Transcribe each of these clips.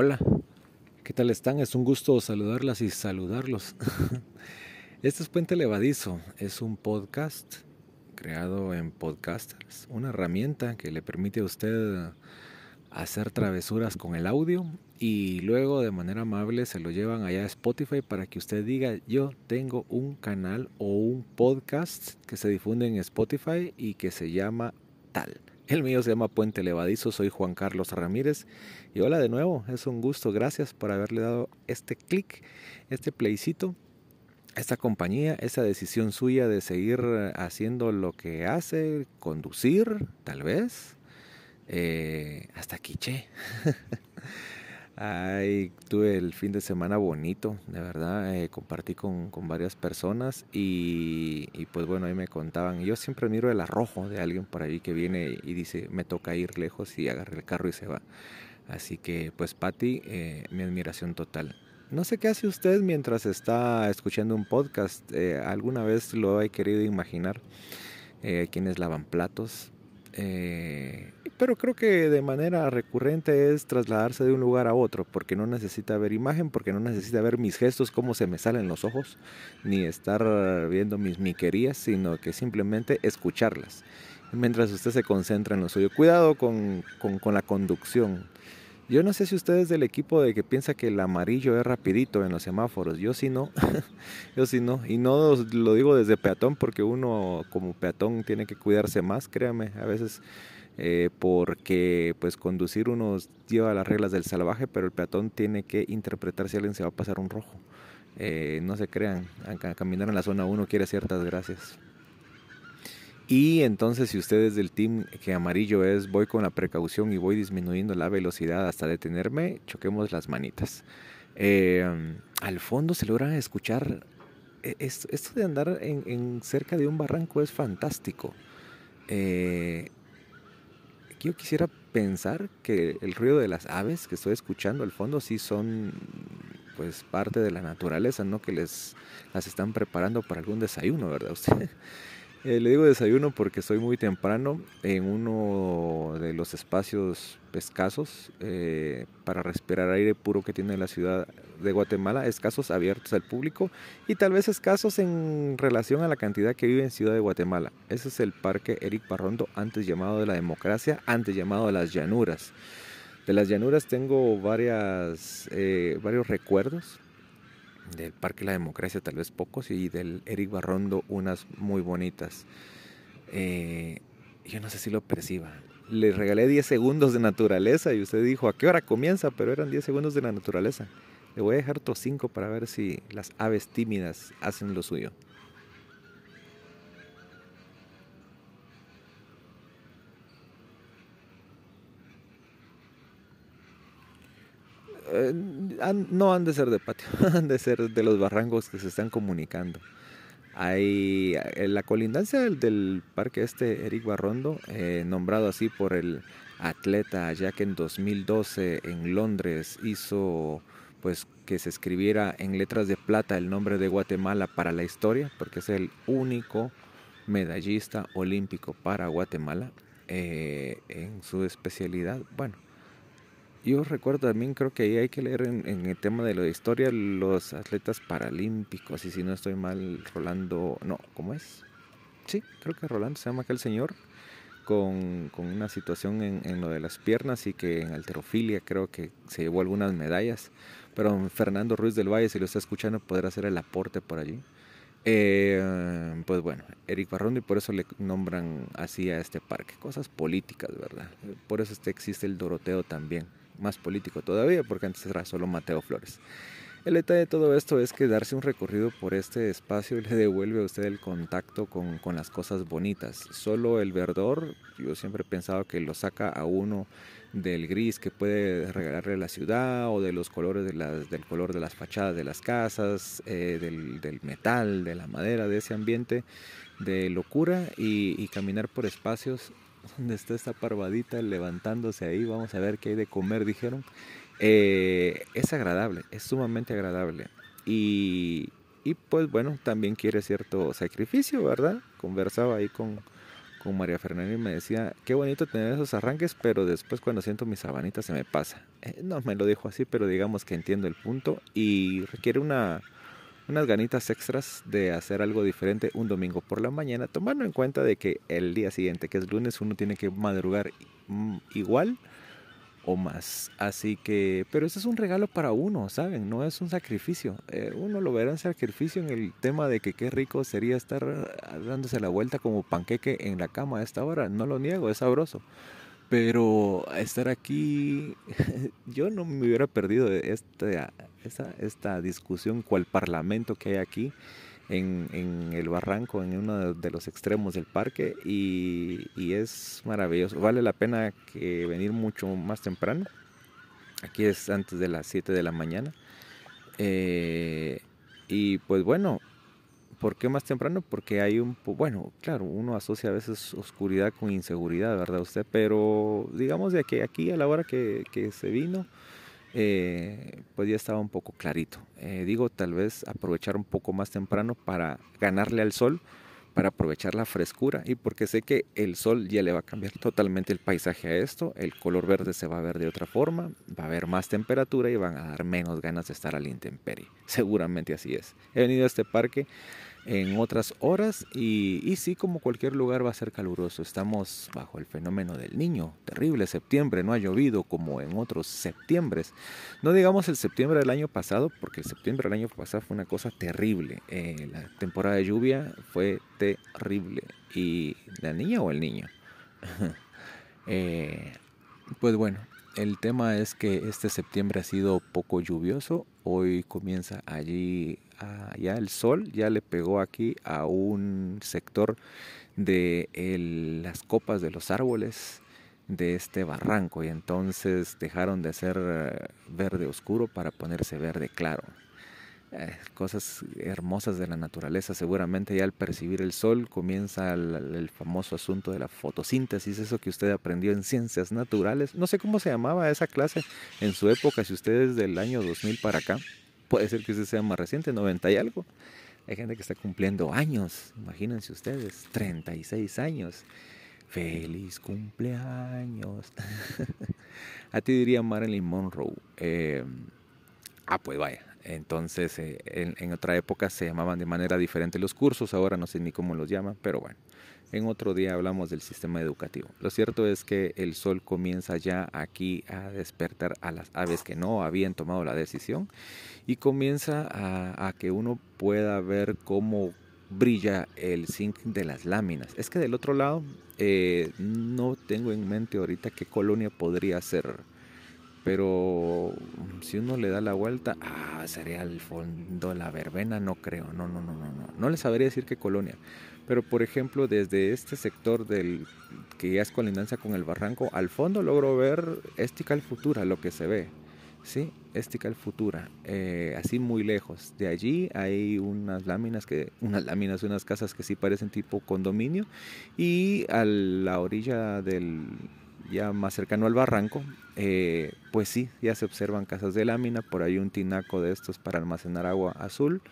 Hola, ¿qué tal están? Es un gusto saludarlas y saludarlos. Este es Puente Levadizo, es un podcast creado en Podcasters, una herramienta que le permite a usted hacer travesuras con el audio y luego de manera amable se lo llevan allá a Spotify para que usted diga yo tengo un canal o un podcast que se difunde en Spotify y que se llama tal. El mío se llama Puente Levadizo, soy Juan Carlos Ramírez y hola de nuevo, es un gusto, gracias por haberle dado este clic, este playcito, esta compañía, esa decisión suya de seguir haciendo lo que hace, conducir, tal vez, eh, hasta quiche. Ay, tuve el fin de semana bonito, de verdad, eh, compartí con, con, varias personas y, y, pues bueno, ahí me contaban, yo siempre miro el arrojo de alguien por ahí que viene y dice, me toca ir lejos y agarra el carro y se va. Así que pues Patti, eh, mi admiración total. No sé qué hace usted mientras está escuchando un podcast, eh, alguna vez lo he querido imaginar, eh, quienes lavan platos, eh, pero creo que de manera recurrente es trasladarse de un lugar a otro, porque no necesita ver imagen, porque no necesita ver mis gestos, cómo se me salen los ojos, ni estar viendo mis miquerías, sino que simplemente escucharlas. Mientras usted se concentra en lo suyo. Cuidado con, con, con la conducción. Yo no sé si usted es del equipo de que piensa que el amarillo es rapidito en los semáforos. Yo sí no. Yo sí no. Y no lo digo desde peatón porque uno como peatón tiene que cuidarse más, créame. A veces eh, porque pues conducir uno lleva las reglas del salvaje, pero el peatón tiene que interpretar si alguien se va a pasar un rojo. Eh, no se crean, a caminar en la zona 1 quiere ciertas gracias. Y entonces si usted es del team que amarillo es voy con la precaución y voy disminuyendo la velocidad hasta detenerme, choquemos las manitas. Eh, al fondo se logra escuchar, e-, esto, de andar en, cerca de un barranco es fantástico. Eh, yo quisiera pensar que el ruido de las aves que estoy escuchando al fondo sí son pues parte de la naturaleza, no que les las están preparando para algún desayuno, ¿verdad usted? Eh, le digo desayuno porque soy muy temprano en uno de los espacios escasos eh, para respirar aire puro que tiene la ciudad de Guatemala, escasos abiertos al público y tal vez escasos en relación a la cantidad que vive en Ciudad de Guatemala. Ese es el Parque Eric Barrondo, antes llamado de la Democracia, antes llamado de las Llanuras. De las Llanuras tengo varias, eh, varios recuerdos del Parque La Democracia tal vez pocos y del Eric Barrondo unas muy bonitas. Eh, yo no sé si lo perciba. Le regalé 10 segundos de naturaleza y usted dijo, ¿a qué hora comienza? Pero eran 10 segundos de la naturaleza. Le voy a dejar otros 5 para ver si las aves tímidas hacen lo suyo. Eh, no han de ser de patio, han de ser de los barrancos que se están comunicando. Hay eh, la colindancia del, parque este Eric Barrondo, eh, nombrado así por el atleta ya que en 2012 en Londres hizo pues que se escribiera en letras de plata el nombre de Guatemala para la historia, porque es el único medallista olímpico para Guatemala en su especialidad. Bueno, yo recuerdo también, creo que ahí hay que leer en, el tema de la historia los atletas paralímpicos, y si no estoy mal, Rolando, no, ¿cómo es? Sí, creo que Rolando se llama aquel señor, con, con una situación en, en, lo de las piernas y que en alterofilia creo que se llevó algunas medallas, pero Fernando Ruiz del Valle, si lo está escuchando, podrá hacer el aporte por allí. Eh, pues bueno, Eric Barrondo y por eso le nombran así a este parque. Cosas políticas, ¿verdad? Por eso este existe el Doroteo también más político todavía, porque antes era solo Mateo Flores. El detalle de todo esto es que darse un recorrido por este espacio le devuelve a usted el contacto con, con, las cosas bonitas. Solo el verdor, yo siempre he pensado que lo saca a uno del gris que puede regalarle la ciudad o de los colores de las, del color de las fachadas de las casas, eh, del, del, metal, de la madera, de ese ambiente de locura y, y caminar por espacios donde está esta parvadita levantándose ahí, vamos a ver qué hay de comer, dijeron. Eh, es agradable, es sumamente agradable. Y, y, pues bueno, también quiere cierto sacrificio, ¿verdad? Conversaba ahí con, con María Fernanda y me decía, qué bonito tener esos arranques, pero después cuando siento mi sabanita se me pasa. Eh, no me lo dijo así, pero digamos que entiendo el punto y requiere una, unas ganitas extras de hacer algo diferente un domingo por la mañana, tomando en cuenta de que el día siguiente, que es lunes, uno tiene que madrugar mm, igual o más. Así que, pero eso es un regalo para uno, ¿saben? No es un sacrificio. Eh, uno lo verá en sacrificio en el tema de que qué rico sería estar dándose la vuelta como panqueque en la cama a esta hora. No lo niego, es sabroso. Pero estar aquí, yo no me hubiera perdido esta, esta, esta discusión cual parlamento que hay aquí en, en, el barranco, en uno de los extremos del parque y, y, es maravilloso. Vale la pena que venir mucho más temprano. Aquí es antes de las 7 de la mañana. Eh, y pues bueno, ¿por qué más temprano? Porque hay un, bueno, claro, uno asocia a veces oscuridad con inseguridad, ¿verdad usted? Pero digamos de que aquí a la hora que, que se vino, eh, pues ya estaba un poco clarito. Eh, digo, tal vez aprovechar un poco más temprano para ganarle al sol, para aprovechar la frescura y porque sé que el sol ya le va a cambiar totalmente el paisaje a esto, el color verde se va a ver de otra forma, va a haber más temperatura y van a dar menos ganas de estar al intemperie. Seguramente así es. He venido a este parque en otras horas y, sí, como cualquier lugar va a ser caluroso. Estamos bajo el fenómeno del niño, terrible septiembre, no ha llovido como en otros septiembres. No digamos el septiembre del año pasado, porque el septiembre del año pasado fue una cosa terrible. Eh, la temporada de lluvia fue terrible. ¿Y la niña o el niño? eh, pues bueno, el tema es que este septiembre ha sido poco lluvioso. Hoy comienza allí ya el sol, ya le pegó aquí a un sector de las copas de los árboles de este barranco y entonces dejaron de ser eh, verde oscuro para ponerse verde claro. Eh, cosas hermosas de la naturaleza. Seguramente ya al percibir el sol comienza el, famoso asunto de la fotosíntesis, eso que usted aprendió en ciencias naturales. No sé cómo se llamaba esa clase en su época, si usted es del año 2000 para acá. Puede ser que usted sea más reciente, 90 y algo. Hay gente que está cumpliendo años, imagínense ustedes, 36 años. Feliz cumpleaños. A ti diría Marilyn Monroe. Eh, ah, pues vaya, entonces, eh, en, otra época se llamaban de manera diferente los cursos, ahora no sé ni cómo los llaman, pero bueno, en otro día hablamos del sistema educativo. Lo cierto es que el sol comienza ya aquí a despertar a las aves que no habían tomado la decisión y comienza a, que uno pueda ver cómo brilla el zinc de las láminas. Es que del otro lado eh, no tengo en mente ahorita qué colonia podría ser pero si uno le da la vuelta, ah, sería el fondo la verbena, no creo, no, no, no, no, no. No les sabría decir qué colonia. Pero por ejemplo, desde este sector del que ya es colindancia con el barranco, al fondo logro ver Estical Futura, lo que se ve. Sí, Estical Futura, eh, así muy lejos. De allí hay unas láminas que, unas láminas, unas casas que sí parecen tipo condominio. Y a la orilla del, ya más cercano al barranco, eh, pues sí, ya se observan casas de lámina, por ahí un tinaco de estos para almacenar agua azul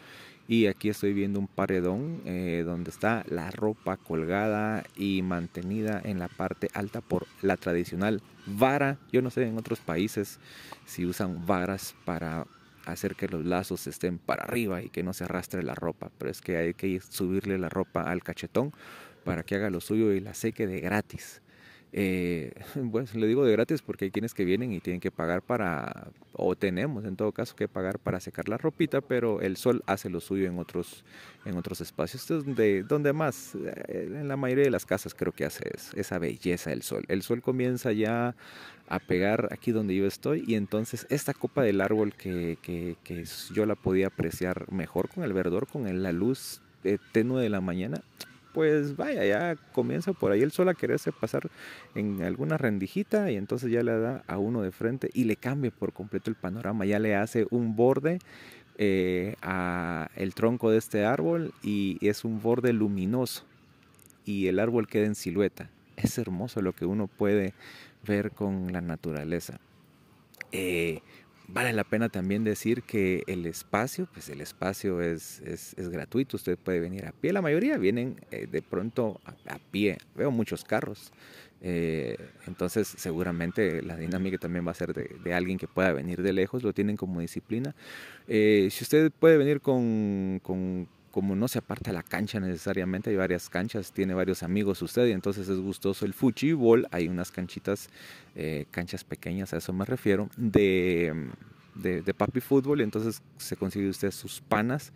y aquí estoy viendo un paredón eh, donde está la ropa colgada y mantenida en la parte alta por la tradicional vara. Yo no sé en otros países si usan varas para hacer que los lazos estén para arriba y que no se arrastre la ropa, pero es que hay que subirle la ropa al cachetón para que haga lo suyo y la seque de gratis. Eh, pues le digo de gratis porque hay quienes que vienen y tienen que pagar para, o tenemos en todo caso que pagar para secar la ropita, pero el sol hace lo suyo en otros, en otros espacios. Es donde, donde más, eh, en la mayoría de las casas creo que hace esa belleza el sol. El sol comienza ya a pegar aquí donde yo estoy y entonces esta copa del árbol que, que, que yo la podía apreciar mejor con el verdor, con la luz eh, tenue de la mañana, pues vaya, ya comienza por ahí el sol a quererse pasar en alguna rendijita y entonces ya le da a uno de frente y le cambia por completo el panorama, ya le hace un borde eh, a el tronco de este árbol y es un borde luminoso y el árbol queda en silueta. Es hermoso lo que uno puede ver con la naturaleza. Eh, vale la pena también decir que el espacio, pues el espacio es, es, gratuito, usted puede venir a pie, la mayoría vienen eh, de pronto a, pie, veo muchos carros, eh, entonces seguramente la dinámica también va a ser de, alguien que pueda venir de lejos, lo tienen como disciplina. si usted puede venir con como no se aparta la cancha necesariamente, hay varias canchas, tiene varios amigos usted y entonces es gustoso el fútbol, hay unas canchitas, eh, canchas pequeñas, a eso me refiero, de, de, papi fútbol entonces se consigue usted sus panas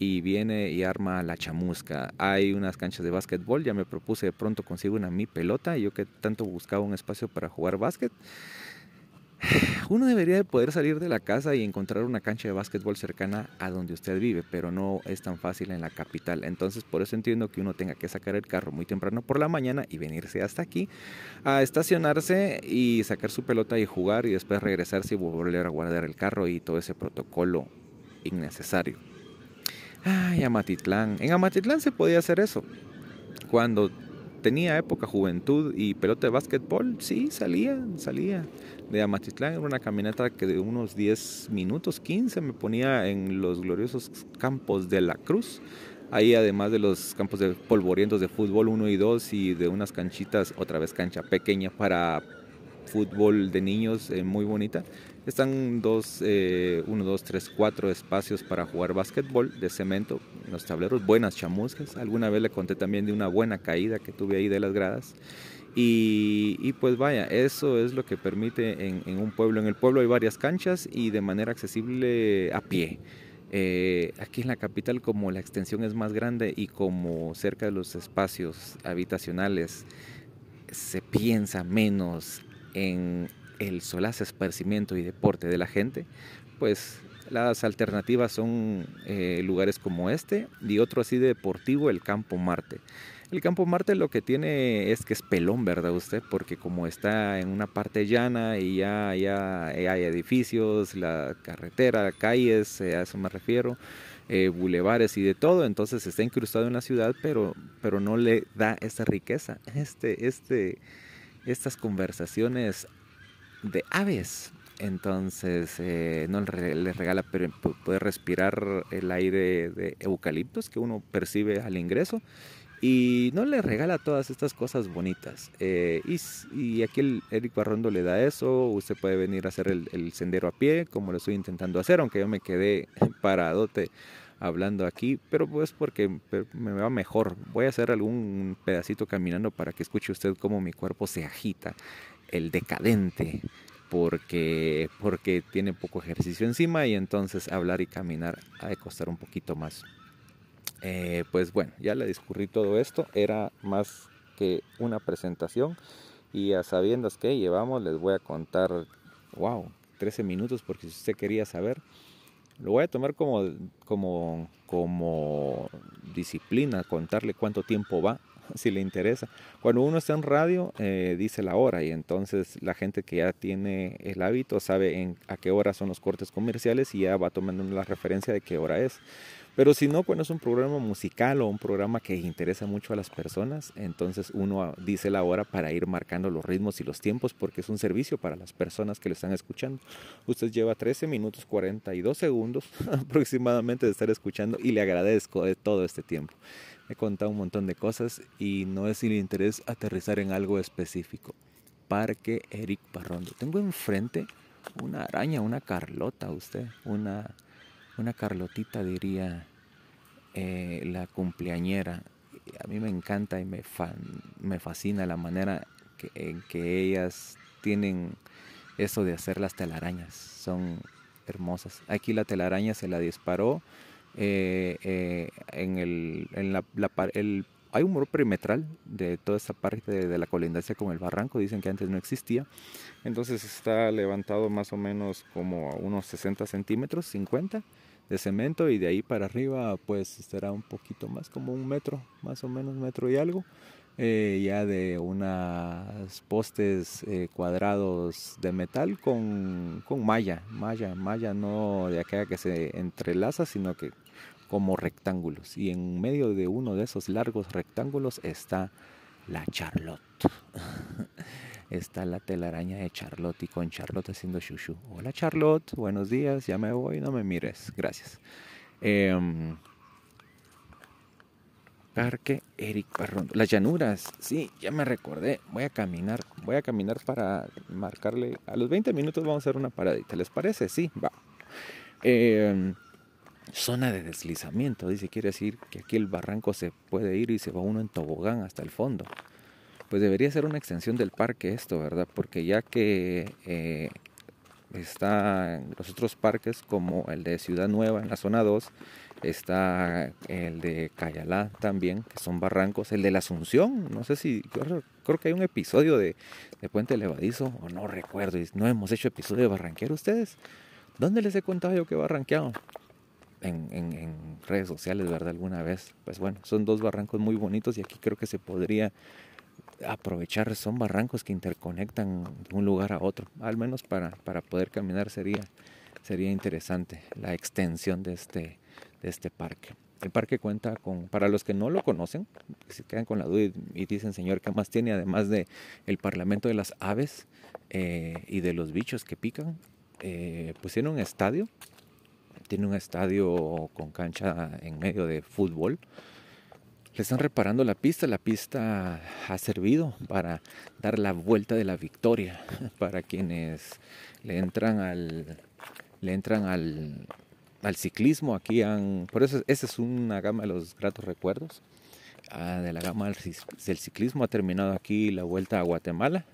y viene y arma la chamusca. Hay unas canchas de básquetbol, ya me propuse de pronto consigo una mi pelota, yo que tanto buscaba un espacio para jugar básquet uno debería de poder salir de la casa y encontrar una cancha de básquetbol cercana a donde usted vive, pero no es tan fácil en la capital. Entonces, por eso entiendo que uno tenga que sacar el carro muy temprano por la mañana y venirse hasta aquí a estacionarse y sacar su pelota y jugar y después regresarse y volver a guardar el carro y todo ese protocolo innecesario. Ay, Amatitlán. En Amatitlán se podía hacer eso. Cuando tenía época juventud y pelota de básquetbol, sí, salía, salía de Amatitlán. Era una caminata que de unos 10 minutos, 15, me ponía en los gloriosos campos de la Cruz. Ahí además de los campos de polvorientos de fútbol 1 y 2 y de unas canchitas, otra vez cancha pequeña para fútbol de niños eh, muy bonita. Están dos, eh, uno, dos, tres, cuatro espacios para jugar básquetbol de cemento, los tableros, buenas chamuscas. Alguna vez le conté también de una buena caída que tuve ahí de las gradas. Y, pues vaya, eso es lo que permite en, un pueblo. En el pueblo hay varias canchas y de manera accesible a pie. Eh, aquí en la capital como la extensión es más grande y como cerca de los espacios habitacionales se piensa menos en el solaz esparcimiento y deporte de la gente, pues las alternativas son eh, lugares como este y otro así deportivo, el Campo Marte. El campo Marte lo que tiene es que es pelón, ¿verdad usted? Porque como está en una parte llana y ya, ya hay edificios, la carretera, calles, eh, a eso me refiero, eh, bulevares y de todo, entonces está incrustado en la ciudad, pero, pero no le da esa riqueza, este, este, estas conversaciones de aves. Entonces eh, no le regala poder respirar el aire de eucaliptos que uno percibe al ingreso y no le regala todas estas cosas bonitas. Eh, y, aquí el Eric Barrondo le da eso. Usted puede venir a hacer el, sendero a pie, como lo estoy intentando hacer, aunque yo me quedé paradote hablando aquí, pero pues porque me va mejor. Voy a hacer algún pedacito caminando para que escuche usted cómo mi cuerpo se agita, el decadente, porque, porque tiene poco ejercicio encima y entonces hablar y caminar ha de costar un poquito más. Eh, pues bueno, ya le discurrí todo esto, era más que una presentación y a sabiendas que llevamos les voy a contar, wow, 13 minutos porque si usted quería saber, lo voy a tomar como, como, como disciplina, contarle cuánto tiempo va, si le interesa. Cuando uno está en radio, eh, dice la hora y entonces la gente que ya tiene el hábito sabe en, a qué hora son los cortes comerciales y ya va tomando la referencia de qué hora es. Pero si no, cuando es un programa musical o un programa que interesa mucho a las personas, entonces uno dice la hora para ir marcando los ritmos y los tiempos porque es un servicio para las personas que lo están escuchando. Usted lleva 13 minutos 42 segundos aproximadamente de estar escuchando y le agradezco de todo este tiempo. He contado un montón de cosas y no es sin interés aterrizar en algo específico. Parque Eric Parrondo. Tengo enfrente una araña, una Carlota, usted, una una Carlotita diría eh, la cumpleañera. A mí me encanta y me, me fascina la manera en que ellas tienen eso de hacer las telarañas. Son hermosas. Aquí la telaraña se la disparó eh, eh, en, el, en la, el, hay un muro perimetral de toda esta parte de, de, la colindancia con el barranco, dicen que antes no existía, entonces está levantado más o menos como a unos 60 centímetros, 50, de cemento y de ahí para arriba pues estará un poquito más como un metro, más o menos metro y algo. Eh, ya de unas postes eh, cuadrados de metal con, con malla, malla, malla no de aquella que se entrelaza, sino que como rectángulos. Y en medio de uno de esos largos rectángulos está la Charlotte. está la telaraña de Charlotte y con Charlotte haciendo chuchu. Hola Charlotte, buenos días, ya me voy, no me mires, gracias. Em, Parque Eric Parrón. Las llanuras, sí, ya me recordé. Voy a caminar, voy a caminar para marcarle. A los 20 minutos vamos a hacer una paradita. ¿Les parece? Sí, va. Em, zona de deslizamiento, dice, quiere decir que aquí el barranco se puede ir y se va uno en tobogán hasta el fondo. Pues debería ser una extensión del parque esto, ¿verdad? Porque ya que eh, está los otros parques como el de Ciudad Nueva en la zona 2, está el de Cayalá también, que son barrancos, el de la Asunción, no sé si, creo, que hay un episodio de, Puente Levadizo, o no recuerdo, no hemos hecho episodio de Barranquero ustedes. ¿Dónde les he contado yo que barranqueado? En, en, redes sociales, ¿verdad? Alguna vez. Pues bueno, son dos barrancos muy bonitos y aquí creo que se podría aprovechar, son barrancos que interconectan de un lugar a otro, al menos para, para poder caminar sería, sería interesante la extensión de este, de este parque. El parque cuenta con, para los que no lo conocen, se quedan con la duda y, dicen, señor, ¿qué más tiene? Además de el Parlamento de las Aves eh, y de los bichos que pican, eh, pues tiene un estadio, tiene un estadio con cancha en medio de fútbol, le están reparando la pista. La pista ha servido para dar la vuelta de la victoria para quienes le entran al, le entran al, al ciclismo. Aquí han, por eso esa es una gama de los gratos recuerdos. Ah, de la gama del ciclismo ha terminado aquí la vuelta a Guatemala.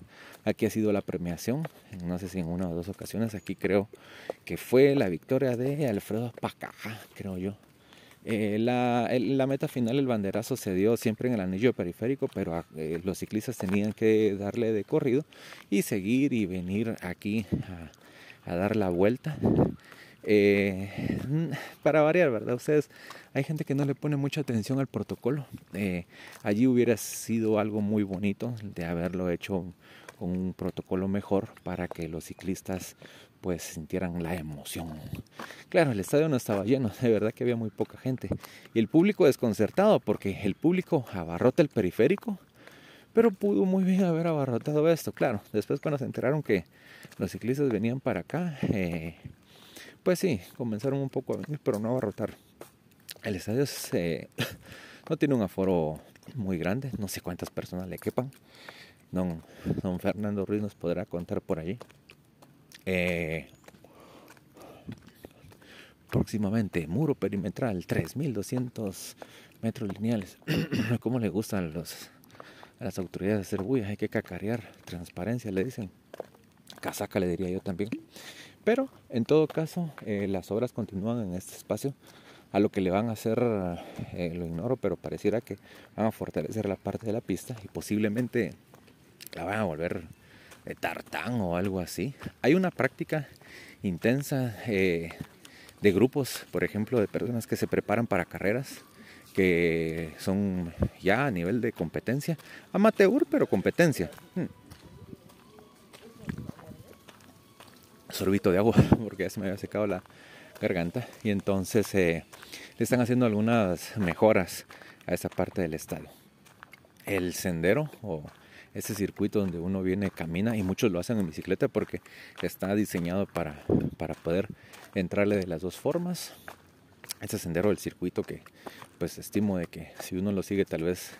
Aquí ha sido la premiación, no sé si en una o dos ocasiones. Aquí creo que fue la victoria de Alfredo Pacaja, creo yo. Eh, la, la, meta final, el banderazo se dio siempre en el anillo periférico, pero ah, eh, los ciclistas tenían que darle de corrido y seguir y venir aquí a, dar la vuelta. Eh, para variar, ¿verdad? Ustedes, hay gente que no le pone mucha atención al protocolo. allí hubiera sido algo muy bonito de haberlo hecho con un protocolo mejor para que los ciclistas pues sintieran la emoción. Claro, el estadio no estaba lleno, de verdad que había muy poca gente. Y el público desconcertado porque el público abarrota el periférico, pero pudo muy bien haber abarrotado esto. Claro, después cuando se enteraron que los ciclistas venían para acá, eh, pues sí, comenzaron un poco a venir, pero no abarrotar. El estadio no tiene un aforo muy grande, no sé cuántas personas le quepan. Don, don Fernando Ruiz nos podrá contar por allí. Eh, próximamente, muro perimetral, 3200 metros lineales. ¿Cómo le gustan los, las autoridades hacer bulla? Hay que cacarear, transparencia, le dicen. Casaca le diría yo también. Pero en todo caso, eh, las obras continúan en este espacio. A lo que le van a hacer, eh, lo ignoro, pero pareciera que van a fortalecer la parte de la pista y posiblemente la van a volver de tartán o algo así. Hay una práctica intensa eh, de grupos, por ejemplo, de personas que se preparan para carreras que son ya a nivel de competencia, amateur, pero competencia. Hmm. Sorbito de agua, porque ya se me había secado la garganta. Y entonces eh, le están haciendo algunas mejoras a esa parte del estadio. El sendero o ese circuito donde uno viene, camina y muchos lo hacen en bicicleta porque está diseñado para, para poder entrarle de las dos formas. Ese sendero del circuito que pues estimo de que si uno lo sigue tal vez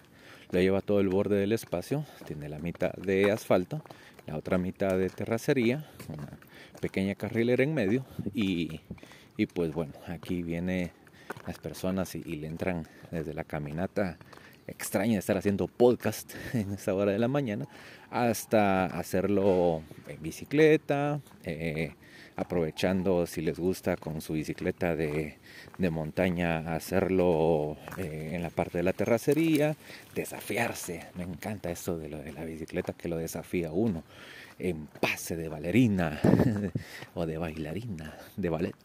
le lleva todo el borde del espacio, tiene la mitad de asfalto, la otra mitad de terracería, una pequeña carrilera en medio y, y pues bueno, aquí viene las personas y, y le entran desde la caminata extraña estar haciendo podcast en esta hora de la mañana, hasta hacerlo en bicicleta, eh, aprovechando si les gusta con su bicicleta de, montaña hacerlo eh, en la parte de la terracería, desafiarse, me encanta esto de de la bicicleta que lo desafía uno, en pase de bailarina o de bailarina, de ballet.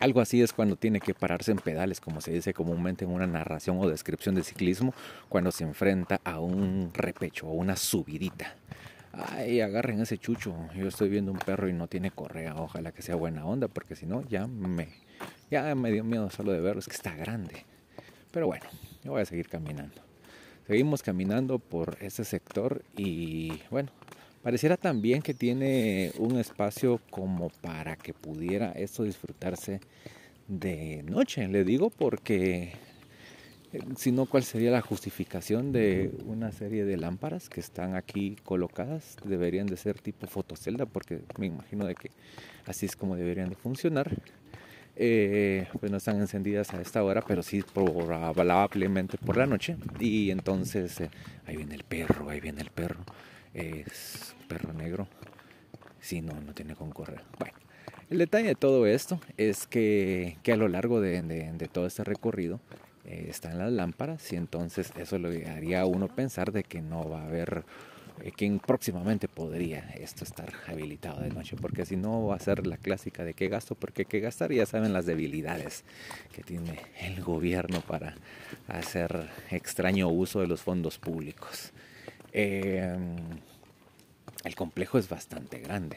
Algo así es cuando tiene que pararse en pedales, como se dice comúnmente en una narración o descripción de ciclismo, cuando se enfrenta a un repecho o una subidita. Ay, agarren ese chucho. Yo estoy viendo un perro y no tiene correa. Ojalá que sea buena onda, porque si no, ya me, ya me dio miedo solo de verlo. Es que está grande. Pero bueno, yo voy a seguir caminando. Seguimos caminando por ese sector y bueno, pareciera también que tiene un espacio como para que pudiera esto disfrutarse de noche. Le digo porque eh, si no, ¿cuál sería la justificación de una serie de lámparas que están aquí colocadas? Deberían de ser tipo fotocelda porque me imagino de que así es como deberían de funcionar. Eh, pues no están encendidas a esta hora, pero sí probablemente por la noche. Y entonces eh, ahí viene el perro, ahí viene el perro. Es perro negro. Si no, no tiene con correr. Bueno, el detalle de todo esto es que, que a lo largo de, de, todo este recorrido eh, están las lámparas y entonces eso le haría a uno pensar de que no va a haber eh, que próximamente podría esto estar habilitado de noche, porque si no va a ser la clásica de qué gasto, porque qué gastar, ya saben las debilidades que tiene el gobierno para hacer extraño uso de los fondos públicos. Em, el complejo es bastante grande,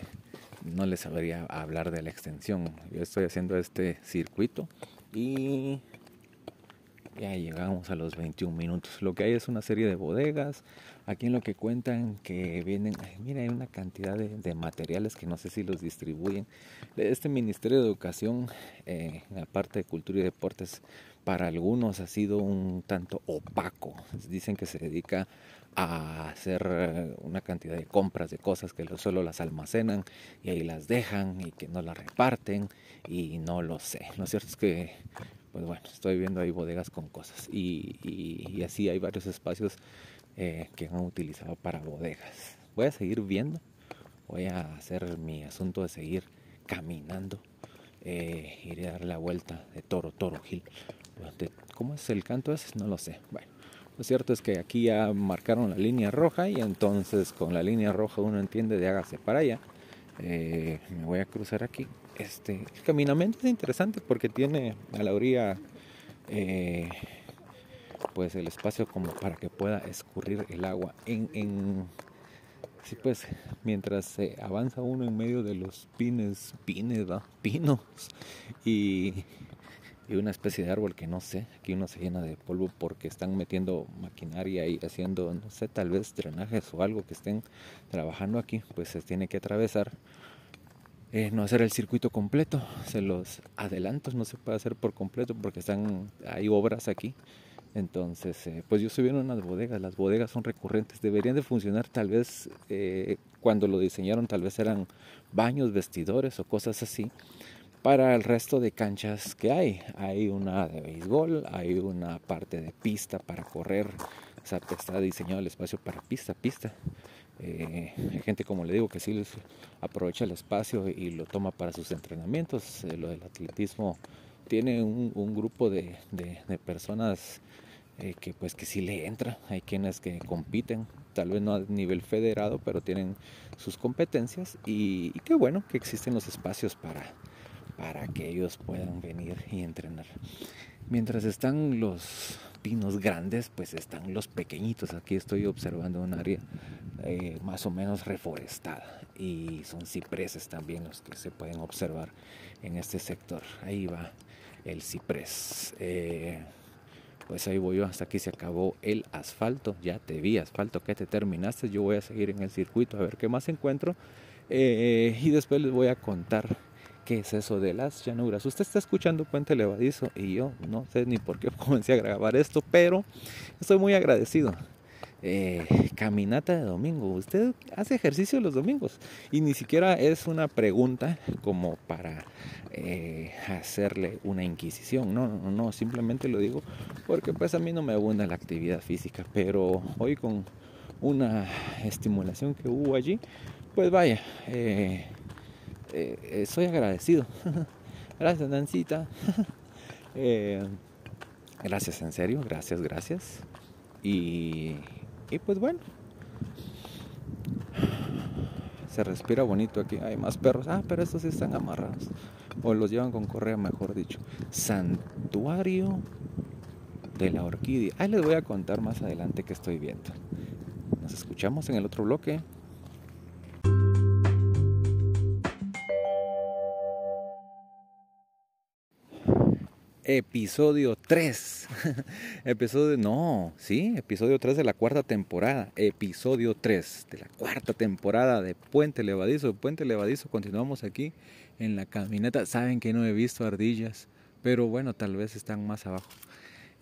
no les sabría hablar de la extensión, yo estoy haciendo este circuito y ya llegamos a los 21 minutos. Lo que hay es una serie de bodegas. Aquí en lo que cuentan que vienen, mira, hay una cantidad de, materiales que no sé si los distribuyen. Este Ministerio de Educación, eh, en la parte de Cultura y Deportes, para algunos ha sido un tanto opaco. Dicen que se dedica a hacer eh, una cantidad de compras de cosas que solo las almacenan y ahí las dejan y que no las reparten y no lo sé. Lo cierto es que pues bueno, estoy viendo ahí bodegas con cosas y, así hay varios espacios eh, que han utilizado para bodegas. Voy a seguir viendo, voy a hacer mi asunto de seguir caminando, eh, iré a dar la vuelta de Toro, Toro Gil. ¿Cómo es el canto ese? No lo sé. Bueno, lo cierto es que aquí ya marcaron la línea roja y entonces con la línea roja uno entiende de hágase para allá. Eh, me voy a cruzar aquí este, el caminamiento es interesante porque tiene a la orilla eh, pues el espacio como para que pueda escurrir el agua en, pues mientras se avanza uno en medio de los pines pines pinos y, y una especie de árbol que no sé aquí uno se llena de polvo porque están metiendo maquinaria y haciendo no sé tal vez drenajes o algo que estén trabajando aquí pues se tiene que atravesar eh, no hacer el circuito completo, se los adelantos no se puede hacer por completo porque están hay obras aquí. Entonces, eh, pues yo subí en unas bodegas, las bodegas son recurrentes, deberían de funcionar tal vez eh, cuando lo diseñaron, tal vez eran baños, vestidores o cosas así. Para el resto de canchas que hay, hay una de béisbol, hay una parte de pista para correr, o sea, está diseñado el espacio para pista, pista. Eh, hay gente, como le digo, que sí aprovecha el espacio y lo toma para sus entrenamientos. Eh, lo del atletismo tiene un, grupo de, personas eh, que pues que sí le entra. Hay quienes que compiten, tal vez no a nivel federado, pero tienen sus competencias y, y qué bueno que existen los espacios para, para que ellos puedan venir y entrenar. Mientras están los pinos grandes, pues están los pequeñitos. Aquí estoy observando un área eh, más o menos reforestada y son cipreses también los que se pueden observar en este sector. Ahí va el ciprés. Eh, pues ahí voy yo, hasta aquí se acabó el asfalto. Ya te vi, asfalto, que te terminaste. Yo voy a seguir en el circuito a ver qué más encuentro. Eh, y después les voy a contar qué es eso de las llanuras. Usted está escuchando Puente Levadizo y yo no sé ni por qué comencé a grabar esto, pero estoy muy agradecido. Eh, caminata de domingo. Usted hace ejercicio los domingos y ni siquiera es una pregunta como para eh, hacerle una inquisición. No, no, no, simplemente lo digo porque pues a mí no me abunda la actividad física, pero hoy con una estimulación que hubo allí, pues vaya, eh, eh, soy agradecido. gracias, Nancita. Eh, gracias, en serio, gracias, gracias. Y, y pues bueno, se respira bonito aquí. Hay más perros. Ah, pero estos sí están amarrados. O los llevan con correa, mejor dicho. Santuario de la orquídea. Ahí les voy a contar más adelante que estoy viendo. Nos escuchamos en el otro bloque. Episodio 3. episodio, no, sí, episodio 3 de la cuarta temporada. Episodio 3 de la cuarta temporada de Puente Levadizo. Puente Levadizo, continuamos aquí en la caminata. Saben que no he visto ardillas, pero bueno, tal vez están más abajo.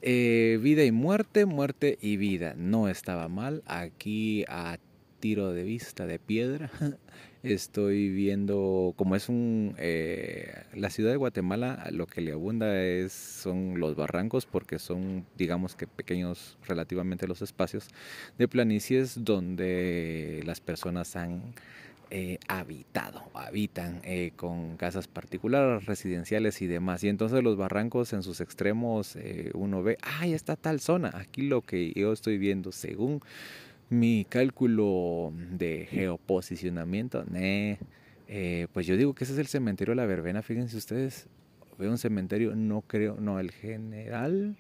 Eh, vida y muerte, muerte y vida. No estaba mal. Aquí a tiro de vista de piedra. Estoy viendo, como es un, eh, la ciudad de Guatemala, lo que le abunda es, son los barrancos, porque son, digamos que pequeños relativamente los espacios de planicies donde las personas han eh, habitado, habitan eh, con casas particulares, residenciales y demás. Y entonces los barrancos en sus extremos uno ve, ah, está tal zona. Aquí lo que yo estoy viendo, según mi cálculo de geoposicionamiento, eh, pues yo digo que ese es el cementerio de la verbena, fíjense ustedes, veo un cementerio, no creo, no, el general,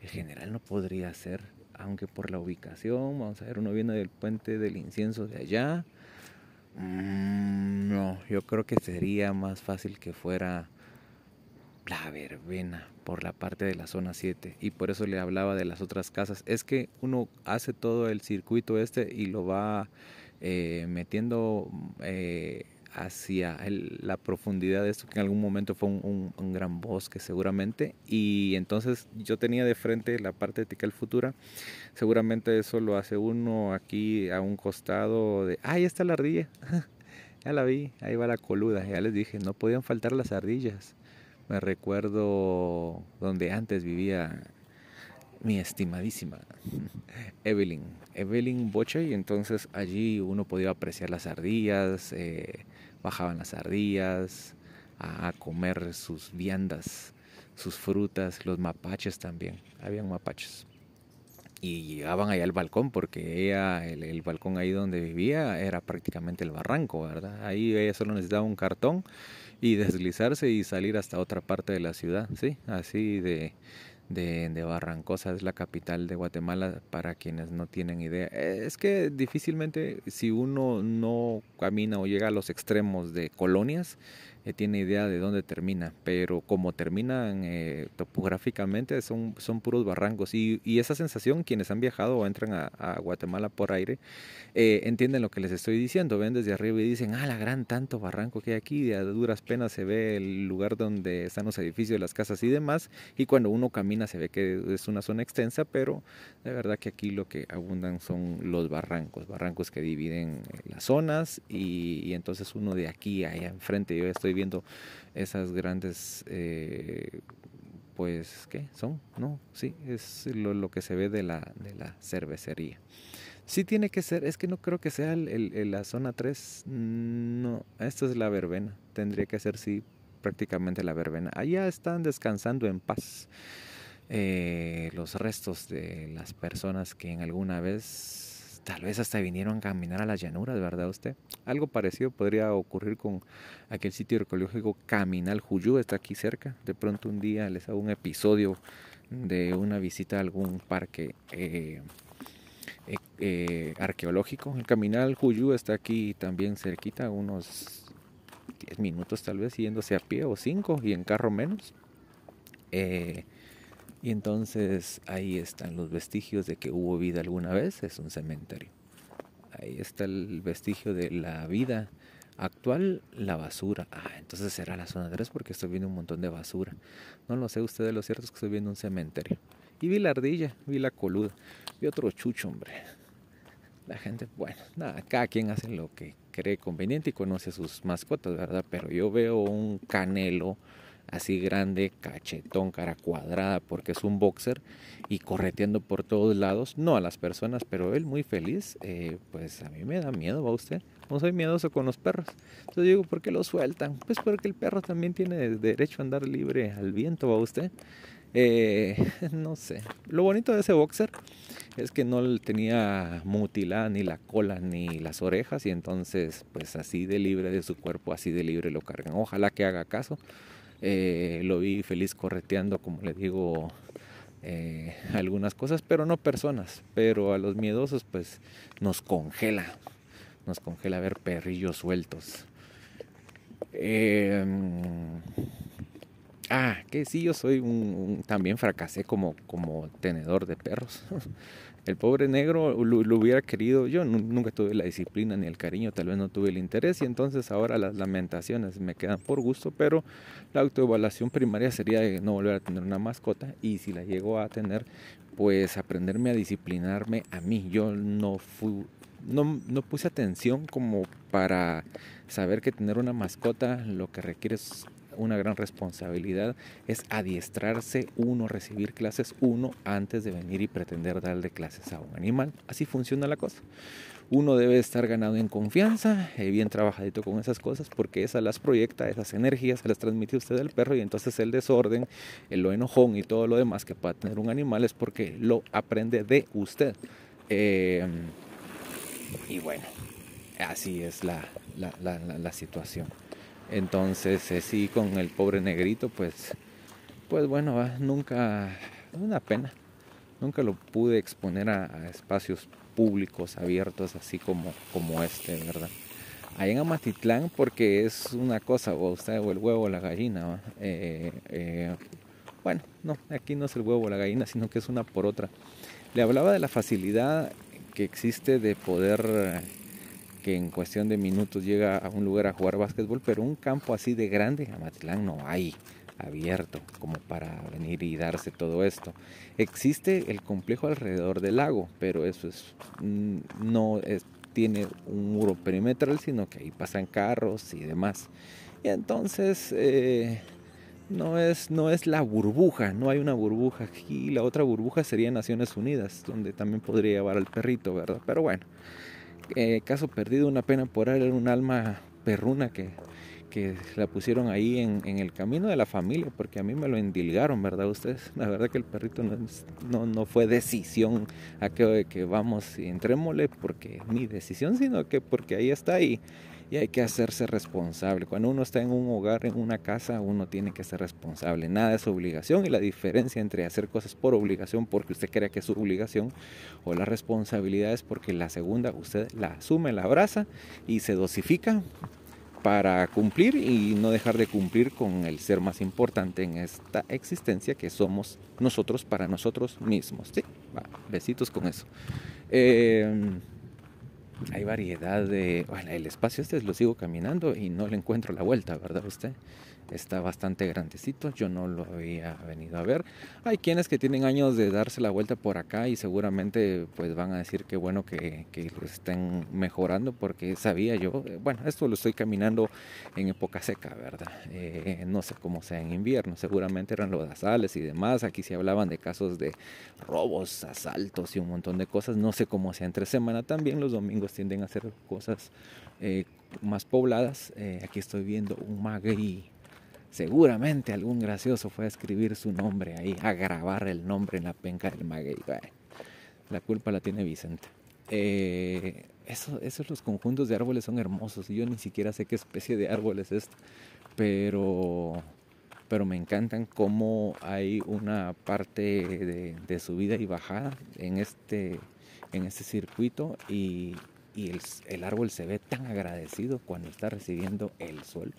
el general no podría ser, aunque por la ubicación, vamos a ver, uno viene del puente del incienso de allá, mm, no, yo creo que sería más fácil que fuera la verbena por la parte de la zona 7 y por eso le hablaba de las otras casas. Es que uno hace todo el circuito este y lo va eh, metiendo eh, hacia la profundidad de esto que en algún momento fue un, gran bosque seguramente. Y entonces yo tenía de frente la parte de Tical Futura. Seguramente eso lo hace uno aquí a un costado de ahí está la ardilla ya la vi ahí va la coluda. Ya les dije no podían faltar las ardillas me recuerdo donde antes vivía mi estimadísima Evelyn, Evelyn Boche, y entonces allí uno podía apreciar las ardillas, eh, bajaban las ardillas a comer sus viandas, sus frutas, los mapaches también, habían mapaches. Y llegaban allá al balcón porque ella, el, el balcón ahí donde vivía era prácticamente el barranco, ¿verdad? Ahí ella solo necesitaba un cartón y deslizarse y salir hasta otra parte de la ciudad, ¿sí? Así de, de, de, Barrancosa, es la capital de Guatemala para quienes no tienen idea. Es que difícilmente si uno no camina o llega a los extremos de colonias, tiene idea de dónde termina, pero como terminan eh, topográficamente son, son puros barrancos. Y, y, esa sensación quienes han viajado o entran a, Guatemala por aire eh, entienden lo que les estoy diciendo, ven desde arriba y dicen, ah, la gran tanto barranco que hay aquí, a duras penas se ve el lugar donde están los edificios, las casas y demás, y cuando uno camina se ve que es una zona extensa, pero de verdad que aquí lo que abundan son los barrancos, barrancos que dividen las zonas. Y, y entonces uno de aquí allá enfrente, yo estoy viendo esas grandes, eh, pues, ¿qué son? No, sí, es lo, que se ve de la, de la cervecería. Sí tiene que ser, es que no creo que sea el, la zona 3, no, esto es la verbena, tendría que ser, sí, prácticamente la verbena. Allá están descansando en paz eh, los restos de las personas que en alguna vez Tal vez hasta vinieron a caminar a las llanuras, ¿verdad usted? Algo parecido podría ocurrir con aquel sitio arqueológico Caminal Juyú, está aquí cerca. De pronto un día les hago un episodio de una visita a algún parque eh, eh, eh, arqueológico. El Caminal Juyú está aquí también cerquita, unos 10 minutos tal vez yéndose a pie o 5 y en carro menos. Y entonces ahí están los vestigios de que hubo vida alguna vez, es un cementerio. Ahí está el vestigio de la vida actual, la basura. Ah, entonces será la zona 3 porque estoy viendo un montón de basura. No lo sé, ustedes lo cierto es que estoy viendo un cementerio. Y vi la ardilla, vi la coluda, vi otro chucho, hombre. La gente, bueno, nada, cada quien hace lo que cree conveniente y conoce sus mascotas, ¿verdad? Pero yo veo un canelo así grande, cachetón, cara cuadrada, porque es un boxer y correteando por todos lados, no a las personas, pero él muy feliz, eh, pues a mí me da miedo, ¿va usted? No soy miedoso con los perros. Entonces digo, ¿por qué lo sueltan? Pues porque el perro también tiene derecho a andar libre al viento, ¿va usted? Eh, no sé. Lo bonito de ese boxer es que no tenía mutilada ni la cola ni las orejas y entonces pues así de libre de su cuerpo, así de libre lo cargan. Ojalá que haga caso eh, lo vi feliz correteando, como le digo, eh, algunas cosas, pero no personas. Pero a los miedosos, pues nos congela, nos congela ver perrillos sueltos. Em, Ah, que sí, yo soy un, también fracasé como, como tenedor de perros. El pobre negro lo, hubiera querido, yo nunca tuve la disciplina ni el cariño, tal vez no tuve el interés y entonces ahora las lamentaciones me quedan por gusto, pero la autoevaluación primaria sería de no volver a tener una mascota y si la llego a tener, pues aprenderme a disciplinarme a mí. Yo no fui, no, no puse atención como para saber que tener una mascota lo que requiere es una gran responsabilidad es adiestrarse uno, recibir clases uno antes de venir y pretender darle clases a un animal. Así funciona la cosa. Uno debe estar ganado en confianza, eh, bien trabajadito con esas cosas, porque esas las proyecta, esas energías se las transmite usted al perro y entonces el desorden, el lo enojón y todo lo demás que pueda tener un animal es porque lo aprende de usted. Eh, y bueno, así es la, la situación. Entonces, eh, sí, con el pobre negrito, pues, pues bueno, nunca, una pena, nunca lo pude exponer a, espacios públicos abiertos así como, como este, ¿verdad? Ahí en Amatitlán, porque es una cosa, o usted o el huevo o la gallina, eh, eh, bueno, no, aquí no es el huevo o la gallina, sino que es una por otra. Le hablaba de la facilidad que existe de poder que en cuestión de minutos llega a un lugar a jugar básquetbol, pero un campo así de grande, Amatlán no hay abierto como para venir y darse todo esto. Existe el complejo alrededor del lago, pero eso es mm, no tiene un muro perimetral, sino que ahí pasan carros y demás. Y entonces eh, no, es, no es la burbuja, no hay una burbuja aquí. La otra burbuja sería Naciones Unidas, donde también podría llevar al perrito, ¿verdad? Pero bueno. Eh, caso perdido, una pena por él, un alma perruna que, que la pusieron ahí en, en, el camino de la familia, porque a mí me lo endilgaron, ¿verdad? Ustedes, la verdad que el perrito no, no, no fue decisión a que, que vamos y entrémosle porque mi decisión, sino que porque ahí está ahí y hay que hacerse responsable. Cuando uno está en un hogar, en una casa, uno tiene que ser responsable. Nada es obligación y la diferencia entre hacer cosas por obligación porque usted cree que es su obligación o la responsabilidad es porque la segunda usted la asume, la abraza y se dosifica para cumplir y no dejar de cumplir con el ser más importante en esta existencia que somos nosotros para nosotros mismos. ¿sí? besitos con eso. Eh, hay variedad de... Bueno, el espacio este lo sigo caminando y no le encuentro la vuelta, ¿verdad usted? Está bastante grandecito, yo no lo había venido a ver. Hay quienes que tienen años de darse la vuelta por acá y seguramente pues van a decir que bueno que, que lo estén mejorando porque sabía yo, eh, bueno, esto lo estoy caminando en época seca, ¿verdad? Eh, no sé cómo sea en invierno, seguramente eran los y demás, aquí se hablaban de casos de robos, asaltos y un montón de cosas, no sé cómo sea entre semana también, los domingos tienden a hacer cosas eh, más pobladas, aquí estoy viendo un maguey Seguramente algún gracioso fue a escribir su nombre ahí, a grabar el nombre en la penca del maguey. La culpa la tiene Vicente. Eh, eso, esos los conjuntos de árboles son hermosos. Yo ni siquiera sé qué especie de árbol es este, pero, pero me encantan cómo hay una parte de, de subida y bajada en este, en este circuito y, el, árbol se ve tan agradecido cuando está recibiendo el sol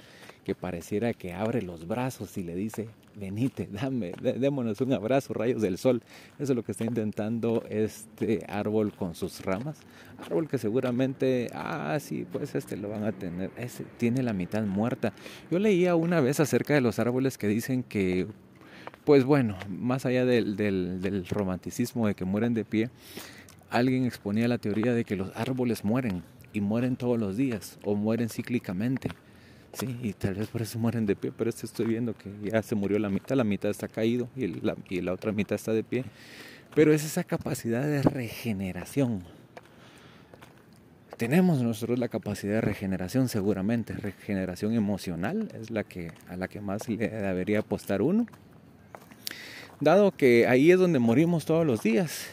pareciera que abre los brazos y le dice, venite, dame, démonos un abrazo, rayos del sol. Eso es lo que está intentando este árbol con sus ramas. Árbol que seguramente, ah, sí, pues este lo van a tener, ese tiene la mitad muerta. Yo leía una vez acerca de los árboles que dicen que, pues bueno, más allá del, del romanticismo de que mueren de pie, alguien exponía la teoría de que los árboles mueren y mueren todos los días o mueren cíclicamente. Sí, y tal vez por eso mueren de pie, pero este estoy viendo que ya se murió la mitad, la mitad está caído y la, y la otra mitad está de pie. Pero es esa capacidad de regeneración. Tenemos nosotros la capacidad de regeneración seguramente, regeneración emocional es la que a la que más le debería apostar uno. Dado que ahí es donde morimos todos los días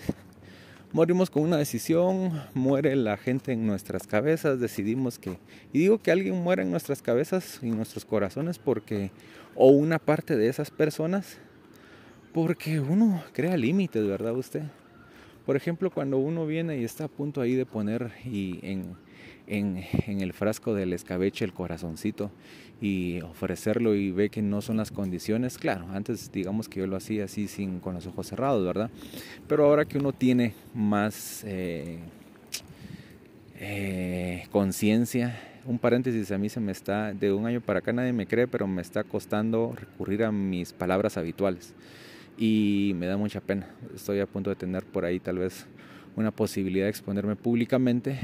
morimos con una decisión, muere la gente en nuestras cabezas, decidimos que, y digo que alguien muere en nuestras cabezas y en nuestros corazones porque, o una parte de esas personas, porque uno crea límites, ¿verdad usted? Por ejemplo, cuando uno viene y está a punto ahí de poner y en, en, el frasco del escabeche el corazoncito y ofrecerlo y ve que no son las condiciones, claro, antes digamos que yo lo hacía así sin con los ojos cerrados, ¿verdad? Pero ahora que uno tiene más eh, eh, conciencia, un paréntesis, a mí se me está, de un año para acá nadie me cree, pero me está costando recurrir a mis palabras habituales y me da mucha pena. Estoy a punto de tener por ahí tal vez una posibilidad de exponerme públicamente,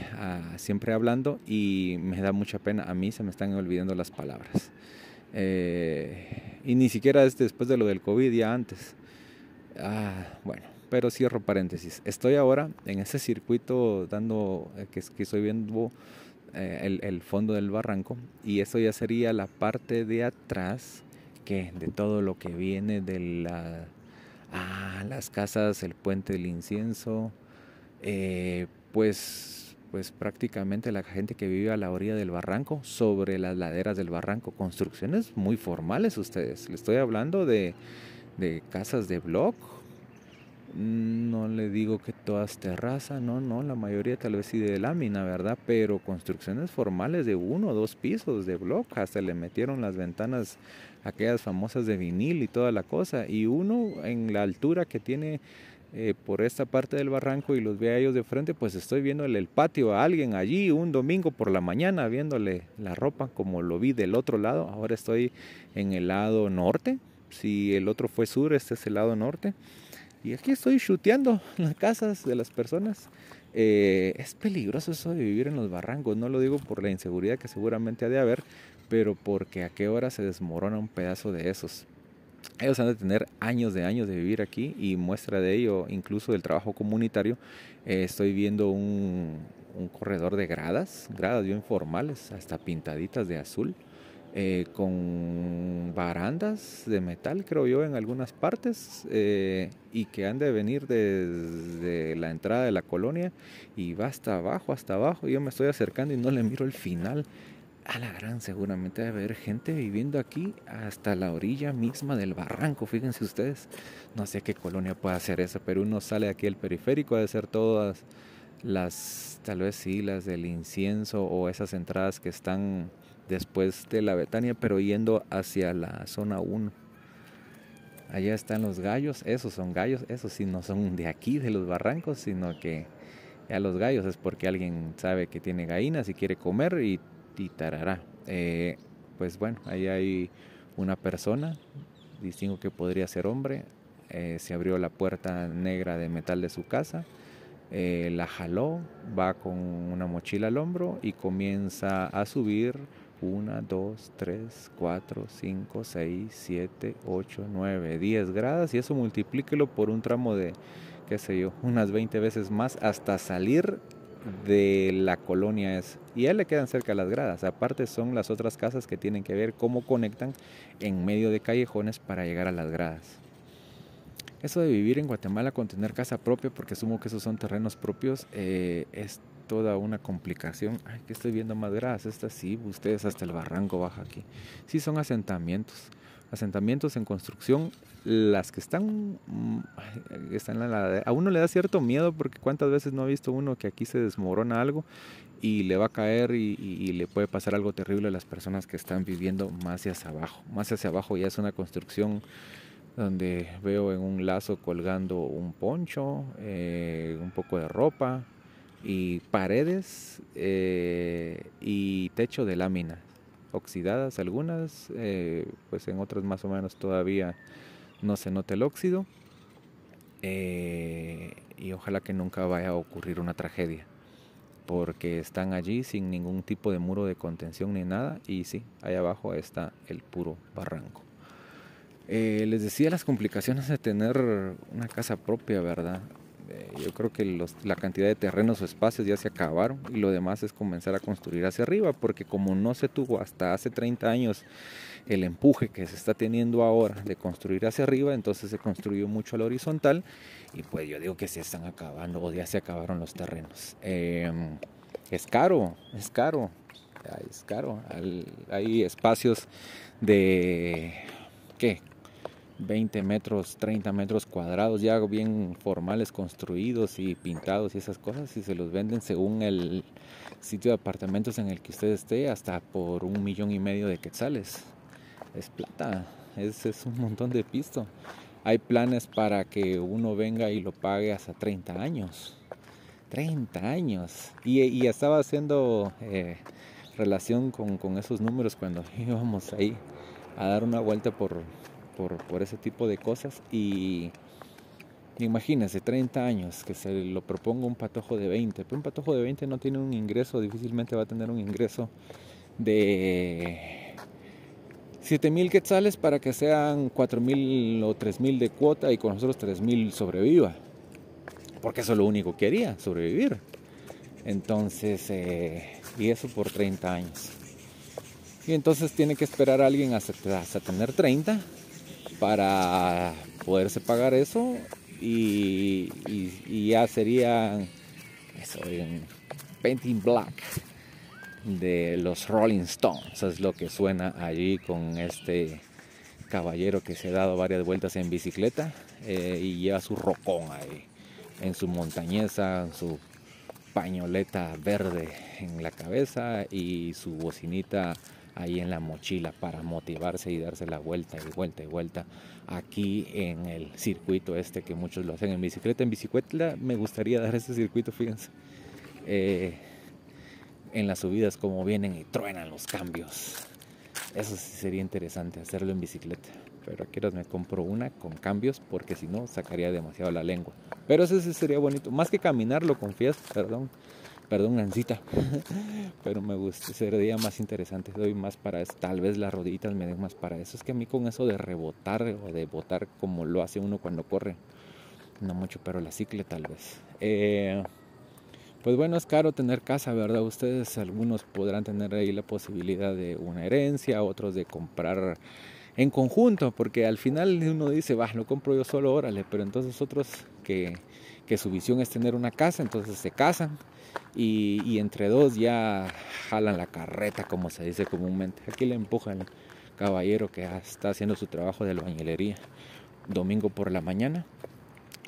siempre hablando, y me da mucha pena. A mí se me están olvidando las palabras. Eh, y ni siquiera es después de lo del COVID, ya antes. Ah, bueno, pero cierro paréntesis. Estoy ahora en ese circuito dando, eh, que, que estoy viendo eh, el, el, fondo del barranco, y eso ya sería la parte de atrás que de todo lo que viene de la ah, las casas, el puente del incienso, eh, pues, pues prácticamente la gente que vive a la orilla del barranco, sobre las laderas del barranco, construcciones muy formales ustedes. Le estoy hablando de, de casas de block. No le digo que todas terraza, no, no, la mayoría tal vez sí de lámina, ¿verdad? Pero construcciones formales de uno o dos pisos de block, hasta le metieron las ventanas aquellas famosas de vinil y toda la cosa. Y uno en la altura que tiene eh, por esta parte del barranco y los ve a ellos de frente, pues estoy viéndole el patio a alguien allí un domingo por la mañana, viéndole la ropa como lo vi del otro lado. Ahora estoy en el lado norte. Si el otro fue sur, este es el lado norte. Y aquí estoy chuteando las casas de las personas. Eh, es peligroso eso de vivir en los barrancos, no lo digo por la inseguridad que seguramente ha de haber, pero porque a qué hora se desmorona un pedazo de esos. Ellos han de tener años de años de vivir aquí y muestra de ello, incluso del trabajo comunitario, eh, estoy viendo un, corredor de gradas, gradas bien formales, hasta pintaditas de azul, eh, con barandas de metal, creo yo, en algunas partes, eh, y que han de venir desde la entrada de la colonia y va hasta abajo, hasta abajo. Yo me estoy acercando y no le miro el final a la gran, seguramente debe haber gente viviendo aquí hasta la orilla misma del barranco, fíjense ustedes. No sé qué colonia puede hacer eso, pero uno sale aquí al periférico, de ser todas las, tal vez sí, las del incienso o esas entradas que están después de la Betania, pero yendo hacia la zona 1. Allá están los gallos, esos son gallos, esos sí no son de aquí, de los barrancos, sino que a los gallos es porque alguien sabe que tiene gallinas y quiere comer y y eh, pues bueno, ahí hay una persona, distingo que podría ser hombre, eh, se abrió la puerta negra de metal de su casa, eh, la jaló, va con una mochila al hombro y comienza a subir una, dos, tres, cuatro, cinco, seis, siete, ocho, nueve, diez gradas y eso multiplíquelo por un tramo de, qué sé yo, unas 20 veces más hasta salir de la colonia es. Y a él le quedan cerca las gradas. Aparte son las otras casas que tienen que ver cómo conectan en medio de callejones para llegar a las gradas. Eso de vivir en Guatemala con tener casa propia, porque asumo que esos son terrenos propios, eh, es toda una complicación. Ay, que estoy viendo más gradas. Estas sí, ustedes hasta el barranco baja aquí. Sí, son asentamientos asentamientos en construcción, las que están, mm, están la, a uno le da cierto miedo porque cuántas veces no ha visto uno que aquí se desmorona algo y le va a caer y, le puede pasar algo terrible a las personas que están viviendo más hacia abajo. Más hacia abajo ya es una construcción donde veo en un lazo colgando un poncho, eh, un poco de ropa y paredes eh, y techo de lámina oxidadas algunas, eh, pues en otras más o menos todavía no se nota el óxido. Eh, y ojalá que nunca vaya a ocurrir una tragedia, porque están allí sin ningún tipo de muro de contención ni nada, y sí, ahí abajo está el puro barranco. Eh, les decía las complicaciones de tener una casa propia, ¿verdad? Yo creo que la cantidad de terrenos o espacios ya se acabaron y lo demás es comenzar a construir hacia arriba, porque como no se tuvo hasta hace 30 años el empuje que se está teniendo ahora de construir hacia arriba, entonces se construyó mucho al horizontal y pues yo digo que se están acabando o ya se acabaron los terrenos. Em, es caro, es caro, es caro. hay espacios de, ¿qué? 20 metros, 30 metros cuadrados, ya bien formales, construidos y pintados y esas cosas, y se los venden según el sitio de apartamentos en el que usted esté, hasta por un millón y medio de quetzales. Es plata, es, es un montón de pisto. Hay planes para que uno venga y lo pague hasta 30 años. 30 años. Y, estaba haciendo eh, relación con, con esos números cuando íbamos ahí a dar una vuelta por, por, ese tipo de cosas. Y imagínense, 30 años, que se lo proponga un patojo de 20. Pero un patojo de 20 no tiene un ingreso, difícilmente va a tener un ingreso de 7 mil quetzales para que sean 4 mil o 3 mil de cuota y con nosotros 3 mil sobreviva. Porque eso es lo único que quería, sobrevivir. Entonces, eh, y eso por 30 años. Y entonces tiene que esperar a alguien hasta, hasta tener 30 para poderse pagar eso y, ya sería eso Painting Black de los Rolling Stones. Es lo que suena allí con este caballero que se ha dado varias vueltas en bicicleta eh, y lleva su rocón ahí en su montañesa, su pañoleta verde en la cabeza y su bocinita ahí en la mochila para motivarse y darse la vuelta y vuelta y vuelta aquí en el circuito este que muchos lo hacen en bicicleta. En bicicleta me gustaría dar ese circuito, fíjense. Eh, en las subidas como vienen y truenan los cambios. Eso sí sería interesante hacerlo en bicicleta. Pero aquí me compro una con cambios porque si no sacaría demasiado la lengua. Pero eso sí sería bonito. Más que caminar, lo confieso, perdón perdón, Nancita, pero me gusta, sería más interesante, doy más para eso, tal vez las rodillitas me den más para eso, es que a mí con eso de rebotar o de botar como lo hace uno cuando corre, no mucho, pero la cicle tal vez. Eh, pues bueno, es caro tener casa, ¿verdad? Ustedes, algunos podrán tener ahí la posibilidad de una herencia, otros de comprar en conjunto, porque al final uno dice, va, lo compro yo solo, órale, pero entonces otros que, que su visión es tener una casa, entonces se casan y, entre dos ya jalan la carreta, como se dice comúnmente. Aquí le empuja el caballero que está haciendo su trabajo de albañilería domingo por la mañana.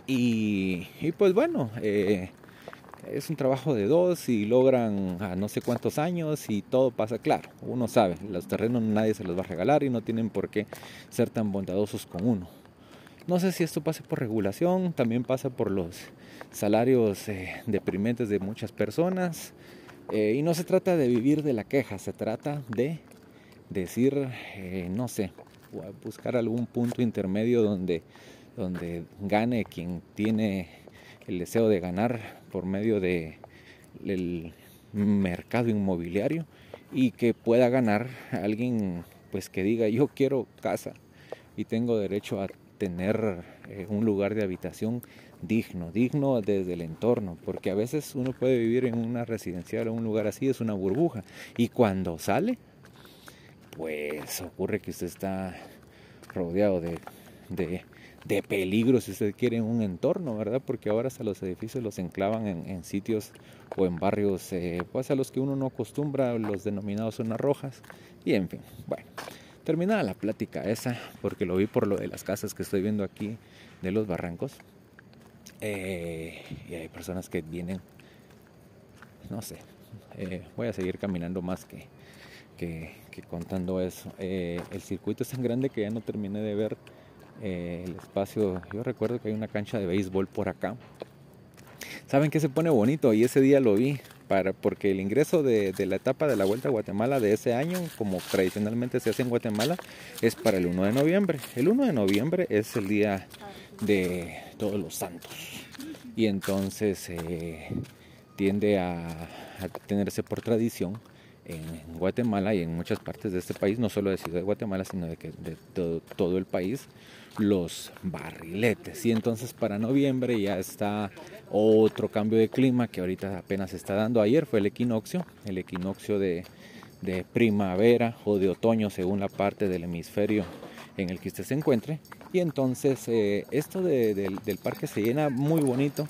Y, pues bueno, eh, es un trabajo de dos y logran a no sé cuántos años y todo pasa claro. Uno sabe, los terrenos nadie se los va a regalar y no tienen por qué ser tan bondadosos con uno. No sé si esto pasa por regulación, también pasa por los salarios eh, deprimentes de muchas personas. Eh, y no se trata de vivir de la queja, se trata de decir, eh, no sé, buscar algún punto intermedio donde, donde gane quien tiene el deseo de ganar por medio de el mercado inmobiliario y que pueda ganar alguien pues que diga yo quiero casa y tengo derecho a tener eh, un lugar de habitación digno, digno desde el entorno, porque a veces uno puede vivir en una residencial o un lugar así, es una burbuja, y cuando sale, pues ocurre que usted está rodeado de, de, peligro, si usted quiere, en un entorno, ¿verdad? Porque ahora hasta los edificios los enclavan en, sitios o en barrios eh, pues a los que uno no acostumbra, los denominados zonas rojas, y en fin, bueno. Terminada la plática esa, porque lo vi por lo de las casas que estoy viendo aquí de los barrancos. Eh, y hay personas que vienen, no sé, eh, voy a seguir caminando más que, que, contando eso. Eh, el circuito es tan grande que ya no terminé de ver el espacio. Yo recuerdo que hay una cancha de béisbol por acá. ¿Saben que se pone bonito? Y ese día lo vi para, porque el ingreso de, la etapa de la Vuelta a Guatemala de ese año, como tradicionalmente se hace en Guatemala, es para el 1 de noviembre. El 1 de noviembre es el día de todos los santos y entonces eh, tiende a, tenerse por tradición en Guatemala y en muchas partes de este país, no solo de Ciudad de Guatemala, sino de, de todo el país, los barriletes. Y entonces para noviembre ya está otro cambio de clima que ahorita apenas se está dando. Ayer fue el equinoccio, el equinoccio de, primavera o de otoño según la parte del hemisferio en el que usted se encuentre. Y entonces eh, esto del parque se llena muy bonito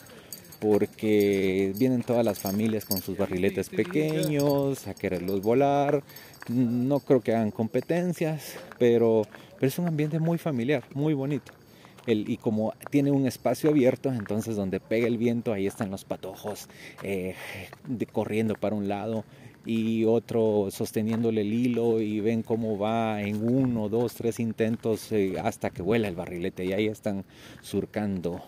porque vienen todas las familias con sus barriletes pequeños a quererlos volar. No creo que hagan competencias, pero es un ambiente muy familiar, muy bonito. Y como tiene un espacio abierto, entonces donde pega el viento, ahí están los patojos eh, corriendo para un lado y otro sosteniéndole el hilo y ven cómo va en uno, dos, tres intentos eh, hasta que vuela el barrilete y ahí están surcando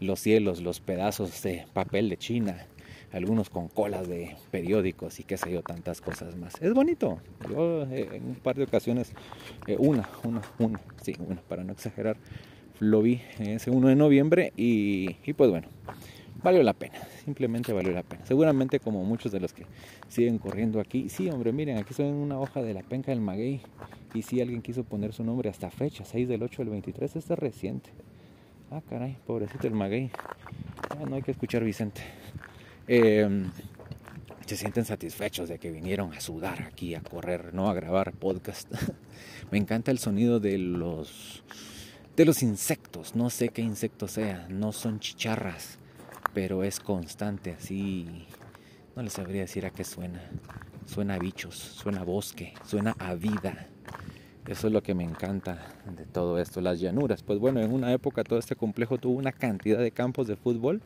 los cielos, los pedazos de papel de China algunos con colas de periódicos y qué sé yo, tantas cosas más. Es bonito. Yo eh, en un par de ocasiones, eh, una, una, una, sí, una, para no exagerar, lo vi ese 1 de noviembre y, y, pues bueno, valió la pena, simplemente valió la pena. Seguramente como muchos de los que siguen corriendo aquí, sí, hombre, miren, aquí estoy en una hoja de la penca del maguey y si alguien quiso poner su nombre hasta fecha, 6 del 8 del 23, este es reciente. Ah, caray, pobrecito el maguey. Ah, no hay que escuchar Vicente. Em, se sienten satisfechos de que vinieron a sudar aquí, a correr, no a grabar podcast. Me encanta el sonido de los de los insectos. No sé qué insecto sea, no son chicharras, pero es constante, así. No les sabría decir a qué suena. Suena a bichos, suena a bosque, suena a vida. Eso es lo que me encanta de todo esto, las llanuras. Pues bueno, en una época todo este complejo tuvo una cantidad de campos de fútbol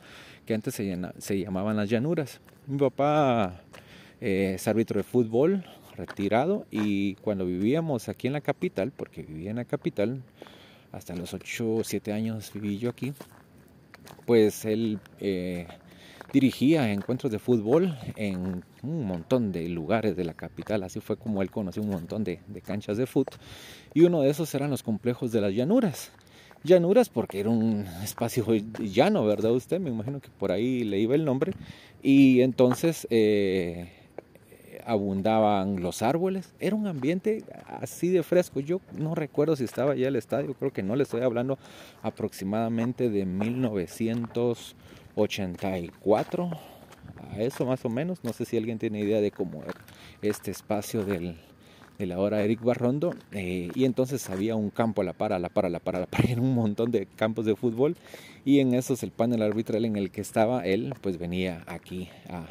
que antes se, llamaban las llanuras. Mi papá eh, es árbitro de fútbol retirado y cuando vivíamos aquí en la capital, porque vivía en la capital, hasta los 8 o 7 años viví yo aquí, pues él eh, dirigía encuentros de fútbol en un montón de lugares de la capital. Así fue como él conoció un montón de, canchas de fútbol. Y uno de esos eran los complejos de las llanuras. Llanuras porque era un espacio llano, ¿verdad? Usted me imagino que por ahí le iba el nombre. Y entonces eh, abundaban los árboles. Era un ambiente así de fresco. Yo no recuerdo si estaba ya el estadio, creo que no le estoy hablando aproximadamente de 1900. 84, a eso más o menos. No sé si alguien tiene idea de cómo era este espacio del, de la hora Eric Barrondo. Eh, y entonces había un campo a la par, a la par, a la par, a la par, en un montón de campos de fútbol. Y en esos el panel arbitral en el que estaba él, pues venía aquí a,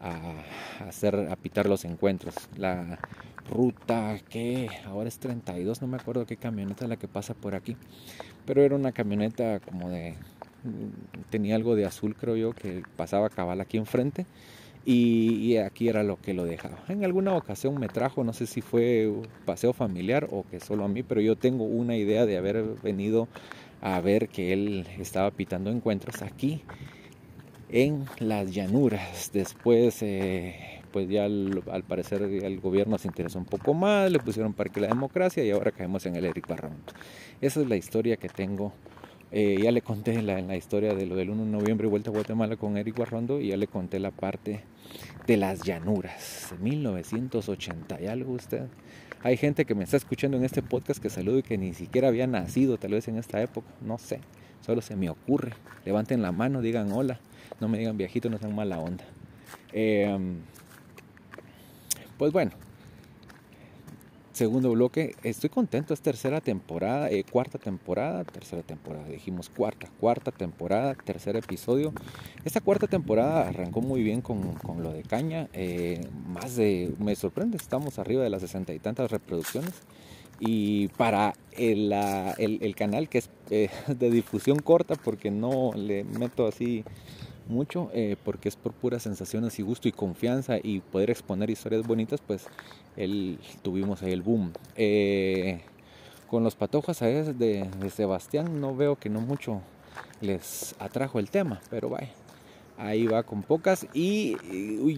a hacer, a pitar los encuentros. La ruta que ahora es 32, no me acuerdo qué camioneta la que pasa por aquí. Pero era una camioneta como de tenía algo de azul creo yo que pasaba cabal aquí enfrente y, aquí era lo que lo dejaba. En alguna ocasión me trajo, no sé si fue paseo familiar o que solo a mí, pero yo tengo una idea de haber venido a ver que él estaba pitando encuentros aquí en las llanuras. Después, eh, pues ya al, parecer el gobierno se interesó un poco más, le pusieron Parque la Democracia y ahora caemos en el Eric Barrón. Esa es la historia que tengo eh, ya le conté la, la historia de lo del 1 de noviembre vuelta a Guatemala con Eric Guarrondo y ya le conté la parte de las llanuras, 1980 y algo usted. Hay gente que me está escuchando en este podcast que saludo y que ni siquiera había nacido tal vez en esta época, no sé, solo se me ocurre. Levanten la mano, digan hola, no me digan viejito, no sean mala onda. Em, pues bueno, segundo bloque. Estoy contento, es tercera temporada, eh, cuarta temporada, tercera temporada, dijimos cuarta, cuarta temporada, tercer episodio. Esta cuarta temporada arrancó muy bien con, con lo de caña, eh, más de, me sorprende, estamos arriba de las sesenta y tantas reproducciones. Y para el, el, el canal que es eh, de difusión corta, porque no le meto así mucho porque es por puras sensaciones y gusto y confianza y poder exponer historias bonitas, pues él, tuvimos ahí el boom. Eh, con los patojos a de, de, Sebastián no veo que no mucho les atrajo el tema, pero vaya, ahí va con pocas y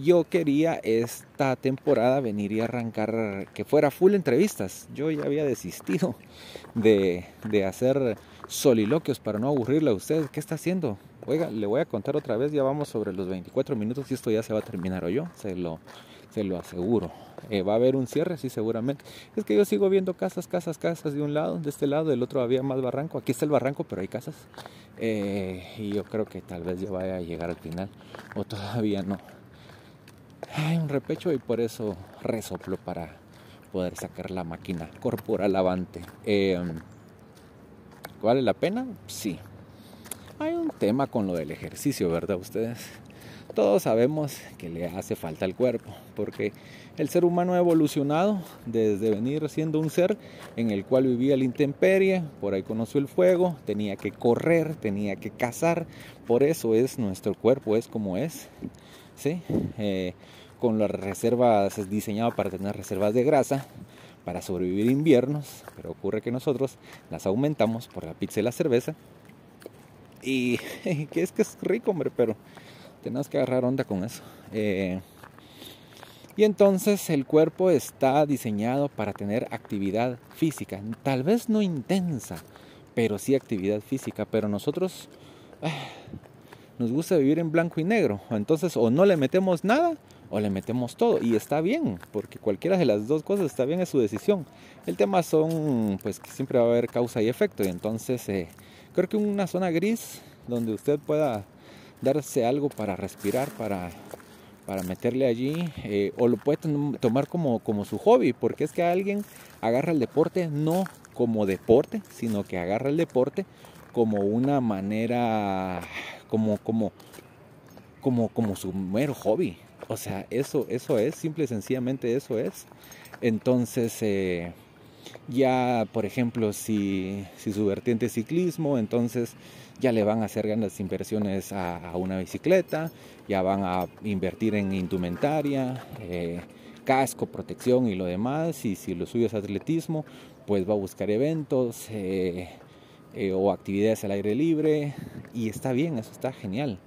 yo quería esta temporada venir y arrancar que fuera full entrevistas. Yo ya había desistido de, de hacer soliloquios para no aburrirle a usted. ¿Qué está haciendo? Oiga, le voy a contar otra vez, ya vamos sobre los 24 minutos y esto ya se va a terminar, ¿o yo? Se lo, se lo aseguro. Eh, va a haber un cierre, sí, seguramente. Es que yo sigo viendo casas, casas, casas de un lado, de este lado, del otro había más barranco. Aquí está el barranco, pero hay casas. Eh, y yo creo que tal vez ya vaya a llegar al final, o todavía no. Hay un repecho y por eso resoplo para poder sacar la máquina corporal avante. Eh, ¿Vale la pena? Sí. Hay un tema con lo del ejercicio, ¿verdad? Ustedes todos sabemos que le hace falta al cuerpo, porque el ser humano ha evolucionado desde venir siendo un ser en el cual vivía la intemperie, por ahí conoció el fuego, tenía que correr, tenía que cazar, por eso es nuestro cuerpo, es como es, ¿sí? Eh, con las reservas, es diseñado para tener reservas de grasa, para sobrevivir inviernos, pero ocurre que nosotros las aumentamos por la pizza y la cerveza, y que es que es rico, hombre, pero tenemos que agarrar onda con eso. Eh, y entonces el cuerpo está diseñado para tener actividad física, tal vez no intensa, pero sí actividad física. Pero nosotros ah, nos gusta vivir en blanco y negro. Entonces o no le metemos nada o le metemos todo. Y está bien, porque cualquiera de las dos cosas está bien, es su decisión. El tema son, pues que siempre va a haber causa y efecto. Y entonces eh, creo que una zona gris donde usted pueda darse algo para respirar, para, para meterle allí, eh, o lo puede tomar como, como su hobby, porque es que alguien agarra el deporte no como deporte, sino que agarra el deporte como una manera, como, como, como, como su mero hobby. O sea, eso, eso es, simple y sencillamente eso es. Entonces, eh, ya, por ejemplo, si, si su vertiente es ciclismo, entonces ya le van a hacer grandes inversiones a, una bicicleta, ya van a invertir en indumentaria, eh, casco, protección y lo demás. Y si lo suyo es atletismo, pues va a buscar eventos eh, eh, o actividades al aire libre. Y está bien, eso está genial.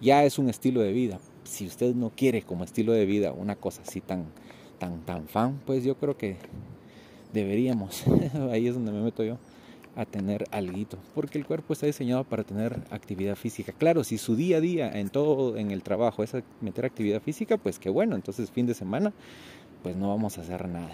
Ya es un estilo de vida. Si usted no quiere como estilo de vida una cosa así tan, tan, tan fan, pues yo creo que deberíamos. Ahí es donde me meto yo a tener alguito, porque el cuerpo está diseñado para tener actividad física. Claro, si su día a día en todo en el trabajo es meter actividad física, pues qué bueno, entonces fin de semana pues no vamos a hacer nada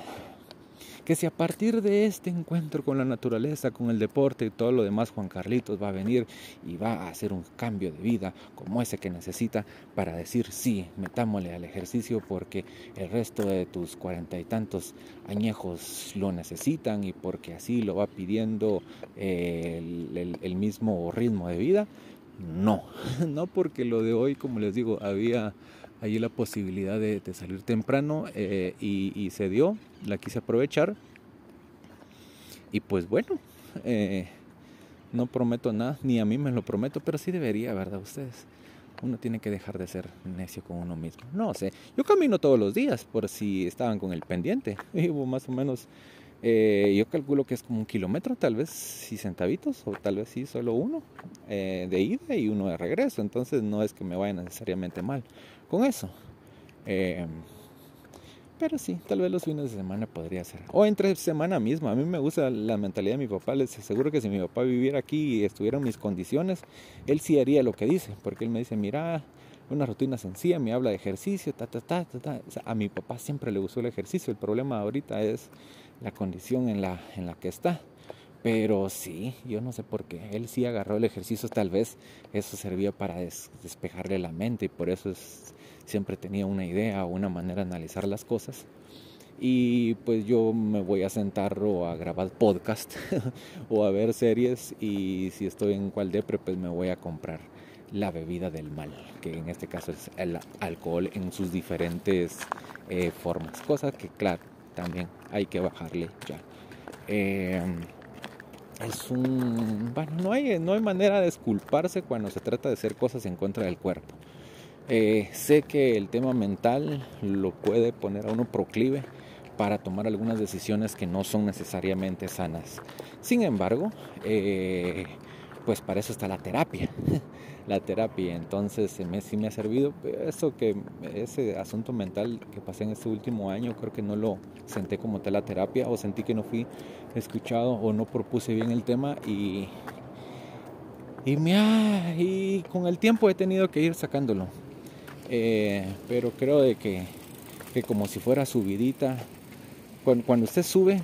que si a partir de este encuentro con la naturaleza, con el deporte y todo lo demás, Juan Carlitos va a venir y va a hacer un cambio de vida como ese que necesita para decir sí, metámosle al ejercicio porque el resto de tus cuarenta y tantos añejos lo necesitan y porque así lo va pidiendo eh, el, mismo ritmo de vida. No, no porque lo de hoy, como les digo, había allí la posibilidad de, salir temprano eh, y, se dio, la quise aprovechar. Y pues bueno, eh, no prometo nada, ni a mí me lo prometo, pero sí debería, ¿verdad? Ustedes. Uno tiene que dejar de ser necio con uno mismo. No sé, yo camino todos los días por si estaban con el pendiente. Vivo más o menos, eh, yo calculo que es como un kilómetro, tal vez sí centavitos, o tal vez sí solo uno de ida y uno de regreso. Entonces no es que me vaya necesariamente mal con eso. Eh, pero sí, tal vez los fines de semana podría ser. O entre semana misma. A mí me gusta la mentalidad de mi papá. Les aseguro que si mi papá viviera aquí y estuviera en mis condiciones, él sí haría lo que dice. Porque él me dice, mira, una rutina sencilla, me habla de ejercicio, ta, ta, ta, ta, a mi papá siempre le gustó el ejercicio. El problema ahorita es la condición en la, en la que está. Pero sí, yo no sé por qué. Él sí agarró el ejercicio, tal vez eso servía para despejarle la mente y por eso es, siempre tenía una idea o una manera de analizar las cosas. Y pues yo me voy a sentar o a grabar podcast o a ver series y si estoy en cual depre pues me voy a comprar la bebida del mal, que en este caso es el alcohol en sus diferentes eh, formas. Cosa que claro, también hay que bajarle ya. Eh, es un... Bueno, no hay, no hay manera de disculparse cuando se trata de hacer cosas en contra del cuerpo. Eh, sé que el tema mental lo puede poner a uno proclive para tomar algunas decisiones que no son necesariamente sanas. Sin embargo, eh, pues para eso está la terapia. la terapia, entonces me, sí me ha servido. Eso que ese asunto mental que pasé en este último año, creo que no lo senté como tal la terapia o sentí que no fui escuchado o no propuse bien el tema y y, me y con el tiempo he tenido que ir sacándolo. Eh, pero creo de que, que, como si fuera subidita, cuando, usted sube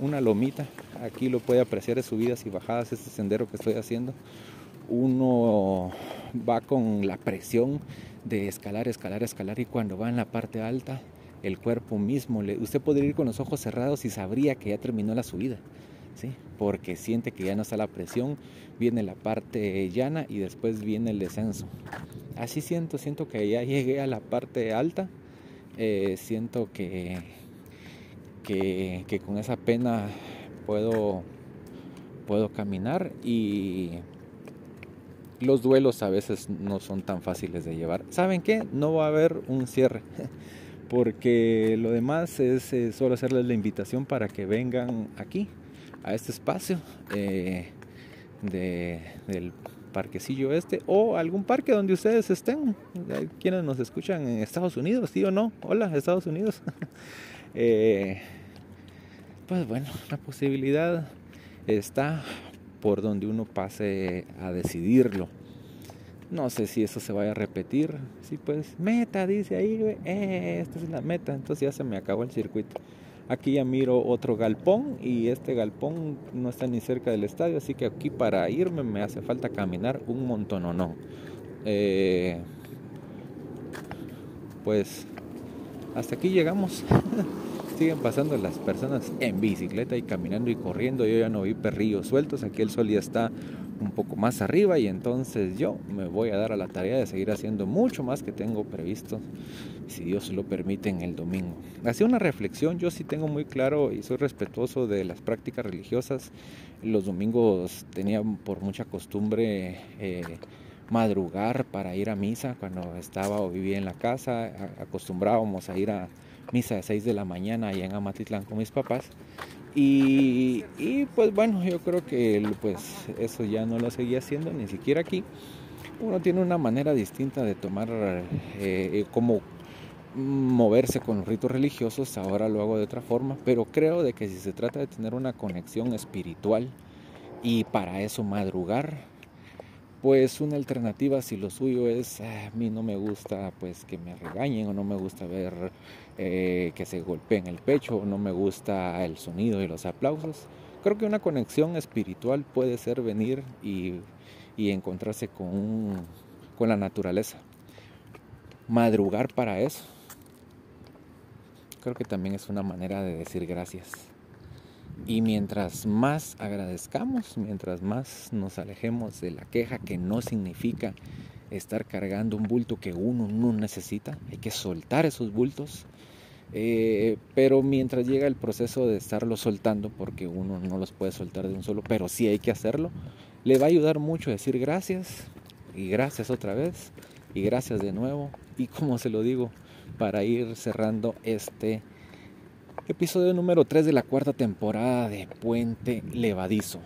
una lomita, aquí lo puede apreciar subidas y bajadas, este sendero que estoy haciendo, uno va con la presión de escalar, escalar, escalar y cuando va en la parte alta, el cuerpo mismo, le, usted podría ir con los ojos cerrados y sabría que ya terminó la subida. ¿sí? porque siente que ya no está la presión, viene la parte llana y después viene el descenso. Así siento, siento que ya llegué a la parte alta, eh, siento que, que, que, con esa pena puedo, puedo caminar y los duelos a veces no son tan fáciles de llevar. ¿Saben qué? No va a haber un cierre. Porque lo demás es solo hacerles la invitación para que vengan aquí, a este espacio eh, de, del parquecillo este o algún parque donde ustedes estén. Quienes nos escuchan en Estados Unidos, sí o no. Hola, Estados Unidos. Eh, pues bueno, la posibilidad está por donde uno pase a decidirlo. No sé si eso se vaya a repetir. Sí, pues, meta, dice ahí, eh, esta es la meta. Entonces ya se me acabó el circuito. Aquí ya miro otro galpón y este galpón no está ni cerca del estadio, así que aquí para irme me hace falta caminar un montón o no. Eh, pues hasta aquí llegamos. Siguen pasando las personas en bicicleta y caminando y corriendo. Yo ya no vi perrillos sueltos. Aquí el sol ya está un poco más arriba y entonces yo me voy a dar a la tarea de seguir haciendo mucho más que tengo previsto, si Dios lo permite, en el domingo. Hacía una reflexión, yo sí tengo muy claro y soy respetuoso de las prácticas religiosas. Los domingos tenía por mucha costumbre eh, madrugar para ir a misa cuando estaba o vivía en la casa, acostumbrábamos a ir a misa de 6 de la mañana allá en Amatitlán con mis papás y, pues bueno, yo creo que pues eso ya no lo seguía haciendo, ni siquiera aquí. Uno tiene una manera distinta de tomar eh, eh, como moverse con los ritos religiosos, ahora lo hago de otra forma, pero creo de que si se trata de tener una conexión espiritual y para eso madrugar, pues una alternativa si lo suyo es ah, a mí no me gusta pues que me regañen o no me gusta ver eh, que se golpeen el pecho no me gusta el sonido y los aplausos. Creo que una conexión espiritual puede ser venir y, encontrarse con, con la naturaleza. Madrugar para eso creo que también es una manera de decir gracias. Y mientras más agradezcamos, mientras más nos alejemos de la queja que no significa estar cargando un bulto que uno no necesita, hay que soltar esos bultos. Eh, pero mientras llega el proceso de estarlo soltando, porque uno no los puede soltar de un solo, pero sí hay que hacerlo, le va a ayudar mucho decir gracias y gracias otra vez y gracias de nuevo. Y como se lo digo, para ir cerrando este Episodio número 3 de la cuarta temporada de Puente Levadizo.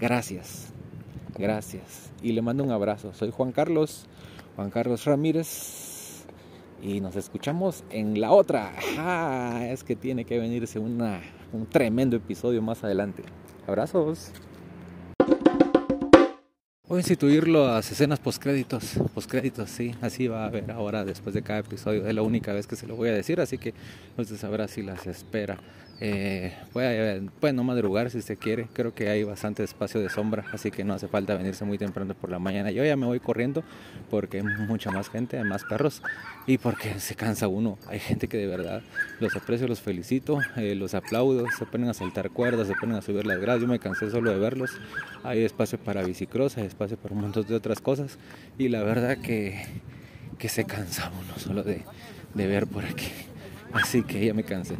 Gracias, gracias. Y le mando un abrazo. Soy Juan Carlos, Juan Carlos Ramírez. Y nos escuchamos en la otra. Ah, es que tiene que venirse una, un tremendo episodio más adelante. Abrazos. Voy a instituir las escenas postcréditos, postcréditos, sí, así va a haber ahora después de cada episodio. Es la única vez que se lo voy a decir, así que usted sabrá si las espera. Eh, puede, no madrugar si usted quiere, creo que hay bastante espacio de sombra, así que no hace falta venirse muy temprano por la mañana. Yo ya me voy corriendo porque hay mucha más gente, hay más perros y porque se cansa uno. Hay gente que de verdad los aprecio, los felicito, eh, los aplaudo, se ponen a saltar cuerdas, se ponen a subir las gradas. Yo me cansé solo de verlos. Hay espacio para bicicross, hay espacio para un montón de otras cosas y la verdad que, que se cansa uno solo de, de ver por aquí. Así que ya me cansé.